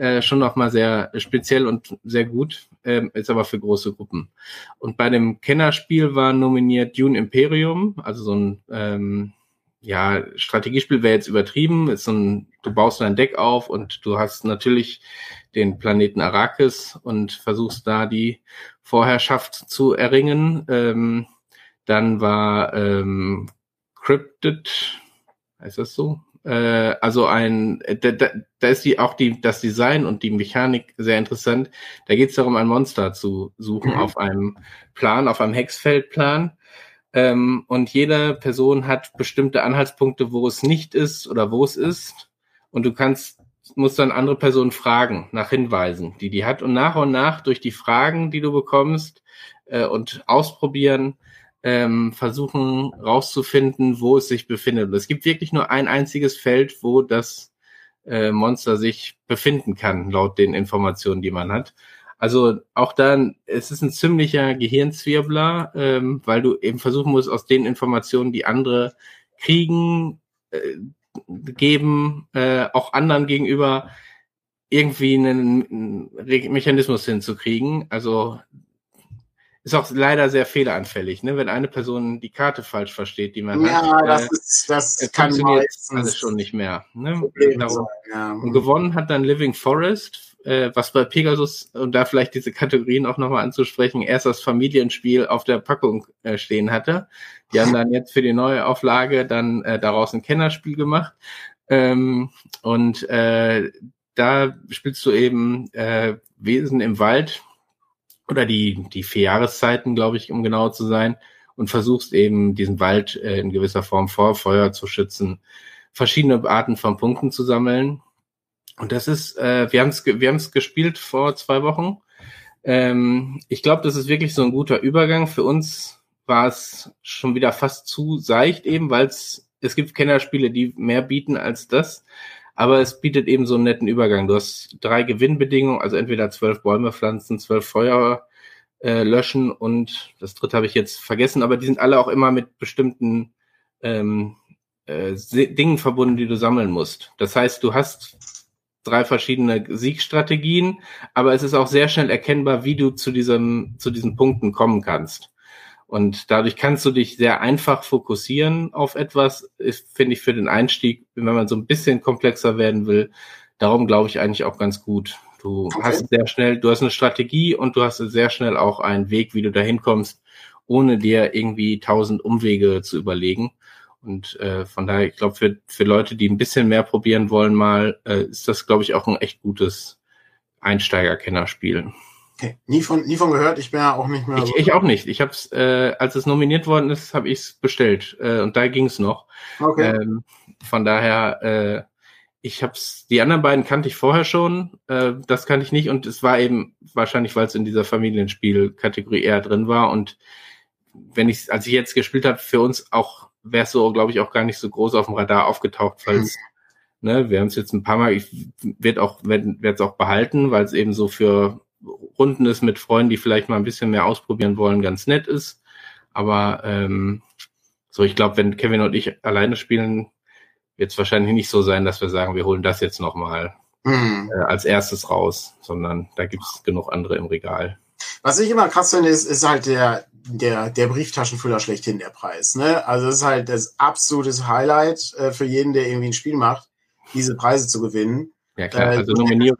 äh, schon nochmal sehr speziell und sehr gut, ähm, ist aber für große Gruppen. Und bei dem Kennerspiel war nominiert Dune Imperium, also so ein ähm, ja, Strategiespiel wäre jetzt übertrieben, ist so ein, du baust ein Deck auf und du hast natürlich den Planeten Arrakis und versuchst da die Vorherrschaft zu erringen. Ähm, dann war ähm, Cryptid, heißt das so? Äh, also ein, äh, da, da, da ist die auch die das Design und die Mechanik sehr interessant. Da geht es darum, ein Monster zu suchen mhm. auf einem Plan, auf einem Hexfeldplan. Ähm, und jede Person hat bestimmte Anhaltspunkte, wo es nicht ist oder wo es ist. Und du kannst musst dann andere Personen fragen nach Hinweisen, die die hat. Und nach und nach durch die Fragen, die du bekommst äh, und ausprobieren, ähm, versuchen rauszufinden, wo es sich befindet. Und es gibt wirklich nur ein einziges Feld, wo das äh, Monster sich befinden kann, laut den Informationen, die man hat. Also auch dann, es ist ein ziemlicher Gehirnzwirbler, ähm, weil du eben versuchen musst, aus den Informationen, die andere kriegen, äh, geben, äh, auch anderen gegenüber irgendwie einen Mechanismus hinzukriegen. Also ist auch leider sehr fehleranfällig, ne? Wenn eine Person die Karte falsch versteht, die man ja, hat. Ja, das äh, ist, das kann funktioniert alles schon nicht mehr. Ne? Darum, ja. Und gewonnen hat dann Living Forest, äh, was bei Pegasus, und da vielleicht diese Kategorien auch nochmal anzusprechen, erst das Familienspiel auf der Packung äh, stehen hatte. Die haben dann jetzt für die neue Auflage dann äh, daraus ein Kennerspiel gemacht. Ähm, und äh, da spielst du eben äh, Wesen im Wald, oder die, die vier Jahreszeiten, glaube ich, um genau zu sein, und versuchst eben diesen Wald äh, in gewisser Form vor Feuer zu schützen verschiedene Arten von Punkten zu sammeln. Und das ist, äh, wir haben es wir haben's gespielt vor zwei Wochen. Ähm, ich glaube, das ist wirklich so ein guter Übergang. Für uns war es schon wieder fast zu seicht eben, weil es es gibt Kennerspiele, die mehr bieten als das. Aber es bietet eben so einen netten Übergang. Du hast drei Gewinnbedingungen, also entweder zwölf Bäume pflanzen, zwölf Feuer äh, löschen und das dritte habe ich jetzt vergessen, aber die sind alle auch immer mit bestimmten ähm, äh, Dingen verbunden, die du sammeln musst. Das heißt, du hast drei verschiedene Siegstrategien, aber es ist auch sehr schnell erkennbar, wie du zu diesem, zu diesen Punkten kommen kannst. Und dadurch kannst du dich sehr einfach fokussieren auf etwas, ist, finde ich, für den Einstieg, wenn man so ein bisschen komplexer werden will, darum glaube ich eigentlich auch ganz gut. Du okay. hast sehr schnell, du hast eine Strategie und du hast sehr schnell auch einen Weg, wie du dahin kommst, ohne dir irgendwie tausend Umwege zu überlegen. Und äh, von daher, ich glaube, für, für Leute, die ein bisschen mehr probieren wollen, mal, äh, ist das, glaube ich, auch ein echt gutes Einsteiger-Kennerspiel. Okay. Nie von, nie von gehört, ich bin ja auch nicht mehr. Ich, ich auch nicht. Ich habe es, äh, als es nominiert worden ist, habe ich es bestellt. Äh, und da ging es noch. Okay. Ähm, von daher, äh, ich hab's, die anderen beiden kannte ich vorher schon, äh, das kannte ich nicht und es war eben wahrscheinlich, weil es in dieser Familienspiel-Kategorie eher drin war und wenn ich, als ich jetzt gespielt habe, für uns auch, wäre es so, glaube ich, auch gar nicht so groß auf dem Radar aufgetaucht, falls, mhm. ne, wir haben es jetzt ein paar Mal, ich wird auch, werde es auch behalten, weil es eben so für Runden ist mit Freunden, die vielleicht mal ein bisschen mehr ausprobieren wollen, ganz nett ist. Aber ähm, so, ich glaube, wenn Kevin und ich alleine spielen, wird es wahrscheinlich nicht so sein, dass wir sagen, wir holen das jetzt nochmal mhm. äh, als erstes raus, sondern da gibt es genug andere im Regal. Was ich immer krass finde, ist, ist halt der, der, der Brieftaschenfüller schlechthin der Preis. Ne? Also das ist halt das absolute Highlight äh, für jeden, der irgendwie ein Spiel macht, diese Preise zu gewinnen. Ja klar, äh, also Nominierung.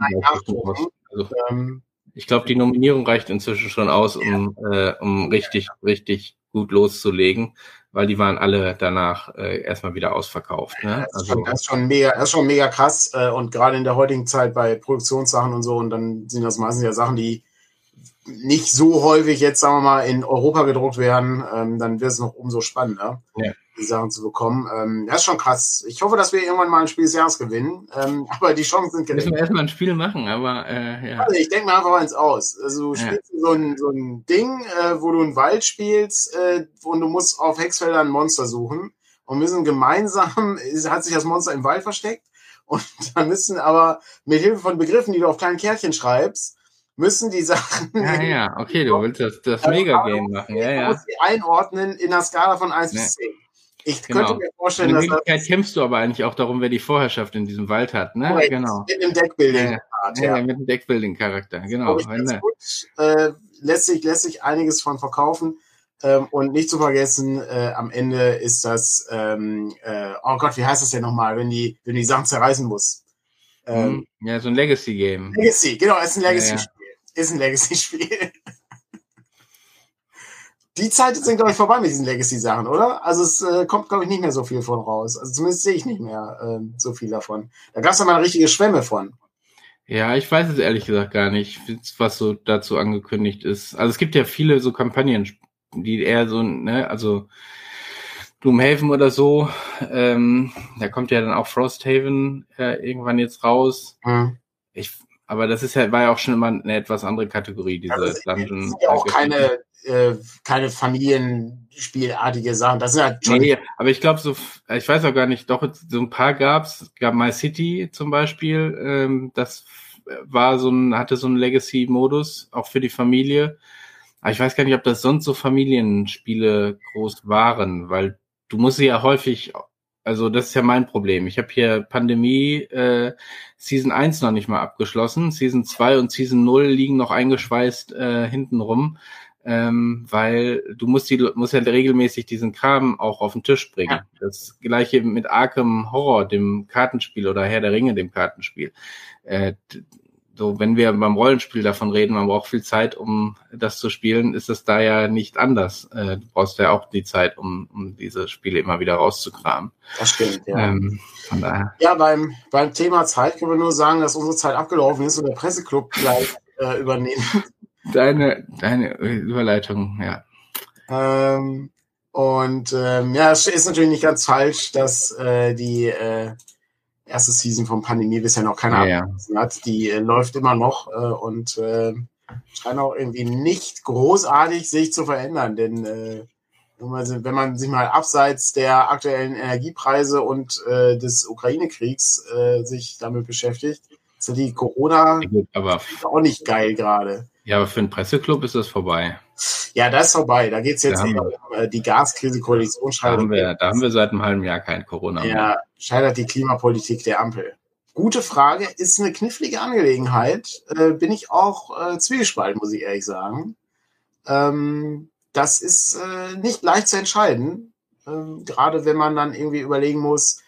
Also, ähm, ich glaube, die Nominierung reicht inzwischen schon aus, um, äh, um richtig, richtig gut loszulegen, weil die waren alle danach äh, erstmal wieder ausverkauft. Ne? Das, ist schon, also das, ist schon mega, das ist schon mega krass äh, und gerade in der heutigen Zeit bei Produktionssachen und so und dann sind das meistens ja Sachen, die nicht so häufig jetzt, sagen wir mal, in Europa gedruckt werden, ähm, dann wird es noch umso spannender. Ja die Sachen zu bekommen. Ähm, das ist schon krass. Ich hoffe, dass wir irgendwann mal ein Spiel des Jahres gewinnen. Ähm, aber die Chancen sind gering. Müssen wir erstmal ein Spiel machen, aber äh, ja. Also ich denke mal einfach eins aus. Also du spielst ja. so, ein, so ein Ding, äh, wo du einen Wald spielst äh, und du musst auf Hexfelder ein Monster suchen. Und müssen gemeinsam, hat sich das Monster im Wald versteckt. Und dann müssen aber mit Hilfe von Begriffen, die du auf kleinen Kärtchen schreibst, müssen die Sachen. Ja, ja, okay, du willst das, das Mega-Game machen. Ja, ja. Du musst die einordnen in der Skala von 1 bis 10. Ich genau. könnte mir vorstellen, dass. In Wirklichkeit kämpfst du aber eigentlich auch darum, wer die Vorherrschaft in diesem Wald hat, ne? Correct. Genau. Mit dem Deckbuilding. Ja, ja, ja, mit dem Deckbuilding-Charakter, genau. Ne. Gut, äh, lässt, sich, lässt sich einiges von verkaufen. Ähm, und nicht zu vergessen, äh, am Ende ist das, ähm, äh, oh Gott, wie heißt das denn nochmal, wenn die, wenn die Sachen zerreißen muss? Ähm, hm, ja, so ein Legacy-Game. Legacy, genau, ist ein Legacy-Spiel. Ist ein Legacy-Spiel. Die Zeit sind, glaube ich, vorbei mit diesen Legacy-Sachen, oder? Also es äh, kommt, glaube ich, nicht mehr so viel von raus. Also zumindest sehe ich nicht mehr äh, so viel davon. Da gab es ja mal eine richtige Schwemme von. Ja, ich weiß es ehrlich gesagt gar nicht, was so dazu angekündigt ist. Also es gibt ja viele so Kampagnen, die eher so, ne, also Gloomhaven oder so, ähm, da kommt ja dann auch Frosthaven äh, irgendwann jetzt raus. Mhm. Ich, aber das ist ja, war ja auch schon immer eine etwas andere Kategorie, diese also, Dungeon. Das sind ja auch keine äh, keine Familienspielartige Sachen. Das sind halt schon nee, aber ich glaube so, ich weiß auch gar nicht, doch so ein paar gab's. Es gab My City zum Beispiel, ähm, das war so ein, hatte so einen Legacy-Modus, auch für die Familie. Aber ich weiß gar nicht, ob das sonst so Familienspiele groß waren, weil du musst sie ja häufig, also das ist ja mein Problem. Ich habe hier Pandemie äh, Season 1 noch nicht mal abgeschlossen. Season 2 und Season 0 liegen noch eingeschweißt äh, hinten rum ähm, weil du musst die musst ja regelmäßig diesen Kram auch auf den Tisch bringen. Ja. Das gleiche mit Arkham Horror, dem Kartenspiel oder Herr der Ringe, dem Kartenspiel. Äh, so, wenn wir beim Rollenspiel davon reden, man braucht viel Zeit, um das zu spielen, ist es da ja nicht anders. Äh, du brauchst ja auch die Zeit, um, um diese Spiele immer wieder rauszukramen. Das stimmt, ja. Ähm, von daher. Ja, beim, beim Thema Zeit können wir nur sagen, dass unsere Zeit abgelaufen ist und der Presseclub gleich äh, übernehmen Deine, deine Überleitung, ja. Ähm, und ähm, ja, es ist natürlich nicht ganz falsch, dass äh, die äh, erste Season von Pandemie bisher noch keiner ja, ja. hat. Die äh, läuft immer noch äh, und äh, scheint auch irgendwie nicht großartig sich zu verändern, denn äh, wenn man sich mal abseits der aktuellen Energiepreise und äh, des Ukraine-Kriegs äh, sich damit beschäftigt, ist die Corona aber auch nicht geil gerade. Ja, aber für einen Presseclub ist das vorbei. Ja, das ist vorbei. Da geht's jetzt um äh, die Gaskrise-Koalition. Da, haben wir, da haben wir seit einem halben Jahr kein Corona mehr. Ja, scheitert die Klimapolitik der Ampel. Gute Frage, ist eine knifflige Angelegenheit. Äh, bin ich auch äh, zwiegespalten, muss ich ehrlich sagen. Ähm, das ist äh, nicht leicht zu entscheiden. Ähm, gerade wenn man dann irgendwie überlegen muss,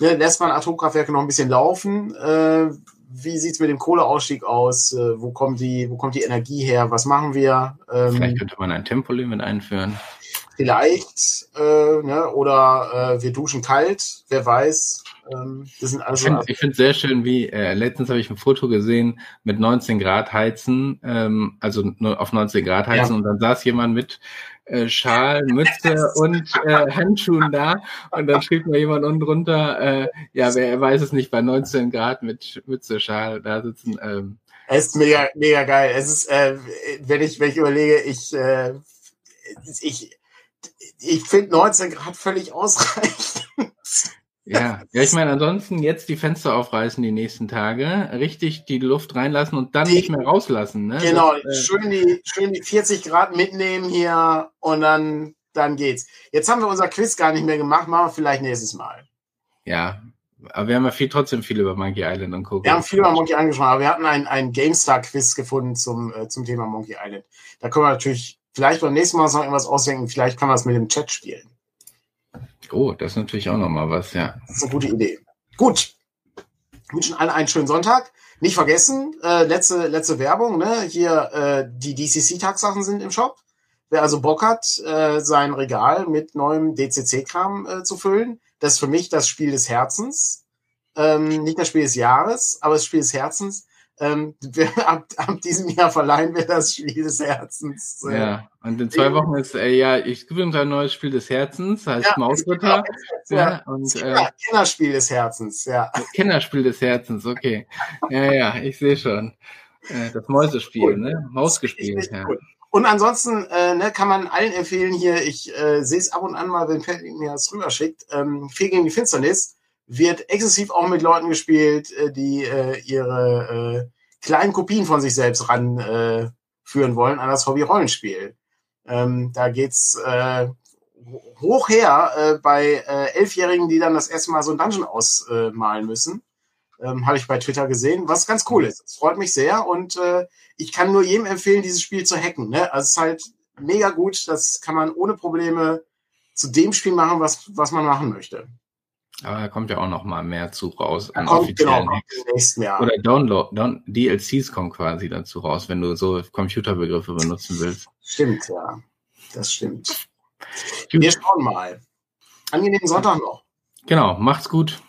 ne, lässt man Atomkraftwerke noch ein bisschen laufen? Äh, wie sieht's mit dem Kohleausstieg aus? Äh, wo kommt die, wo kommt die Energie her? Was machen wir? Ähm, Vielleicht könnte man ein Tempolimit einführen. Vielleicht, äh, ne, oder äh, wir duschen kalt, wer weiß. Ähm, das sind also ich finde es sehr schön, wie äh, letztens habe ich ein Foto gesehen mit 19 Grad heizen, ähm, also nur auf 19 Grad heizen ja. und dann saß jemand mit äh, Schal, Mütze und äh, Handschuhen da und dann schrieb mir jemand unten drunter, äh, ja, wer weiß es nicht, bei 19 Grad mit Mütze, Schal da sitzen. Ähm. Es ist mega, mega geil. Es ist, äh, wenn ich, wenn ich überlege, ich, äh, ich, ich finde 19 Grad völlig ausreichend. Ja, ja, ich meine, ansonsten jetzt die Fenster aufreißen die nächsten Tage, richtig die Luft reinlassen und dann die, nicht mehr rauslassen. Ne? Genau, das, äh, schön, die, schön die 40 Grad mitnehmen hier und dann, dann geht's. Jetzt haben wir unser Quiz gar nicht mehr gemacht, machen wir vielleicht nächstes Mal. Ja, aber wir haben ja viel, trotzdem viel über Monkey Island und Co. Wir haben viel über Monkey Island gesprochen, aber wir hatten ein, ein GameStar-Quiz gefunden zum, äh, zum Thema Monkey Island. Da können wir natürlich vielleicht beim nächsten Mal noch irgendwas ausdenken, vielleicht kann man das mit dem Chat spielen. Oh, das ist natürlich auch nochmal was, ja. Das ist eine gute Idee. Gut. Ich wünsche allen einen schönen Sonntag. Nicht vergessen, äh, letzte, letzte Werbung, ne? Hier, äh, die DCC-Tagsachen sind im Shop. Wer also Bock hat, äh, sein Regal mit neuem DCC-Kram äh, zu füllen, das ist für mich das Spiel des Herzens. Ähm, nicht das Spiel des Jahres, aber das Spiel des Herzens ähm, ab, ab diesem Jahr verleihen wir das Spiel des Herzens. Äh, ja, und in zwei Wochen ist, äh, ja, ich gebe uns ein neues Spiel des Herzens, heißt ja, Mausritter. Ja, ja, und, äh, Kinderspiel des Herzens, ja. Kinderspiel des Herzens, okay. Ja, ja, ich sehe schon. Äh, das Mäusespiel, cool. ne? Mausgespielt, ja. Cool. Und ansonsten äh, ne, kann man allen empfehlen hier, ich äh, sehe es ab und an mal, wenn Patrick mir das rüberschickt, ähm, Fehl gegen die Finsternis wird exzessiv auch mit Leuten gespielt, äh, die äh, ihre äh, kleinen Kopien von sich selbst ranführen äh, führen wollen an das Hobby Rollenspiel. Ähm, da geht's äh, hoch her äh, bei äh, Elfjährigen, die dann das erste Mal so ein Dungeon ausmalen müssen. Ähm, Habe ich bei Twitter gesehen, was ganz cool ist. Es freut mich sehr und äh, ich kann nur jedem empfehlen, dieses Spiel zu hacken. Ne? Also es ist halt mega gut. Das kann man ohne Probleme zu dem Spiel machen, was, was man machen möchte. Aber da kommt ja auch noch mal mehr zu raus. Da kommt, genau, nächsten Jahr. Oder Download, Down, DLCs kommen quasi dazu raus, wenn du so Computerbegriffe benutzen willst. Stimmt, ja. Das stimmt. Wir schauen mal. Angenehmen Sonntag noch. Genau, macht's gut.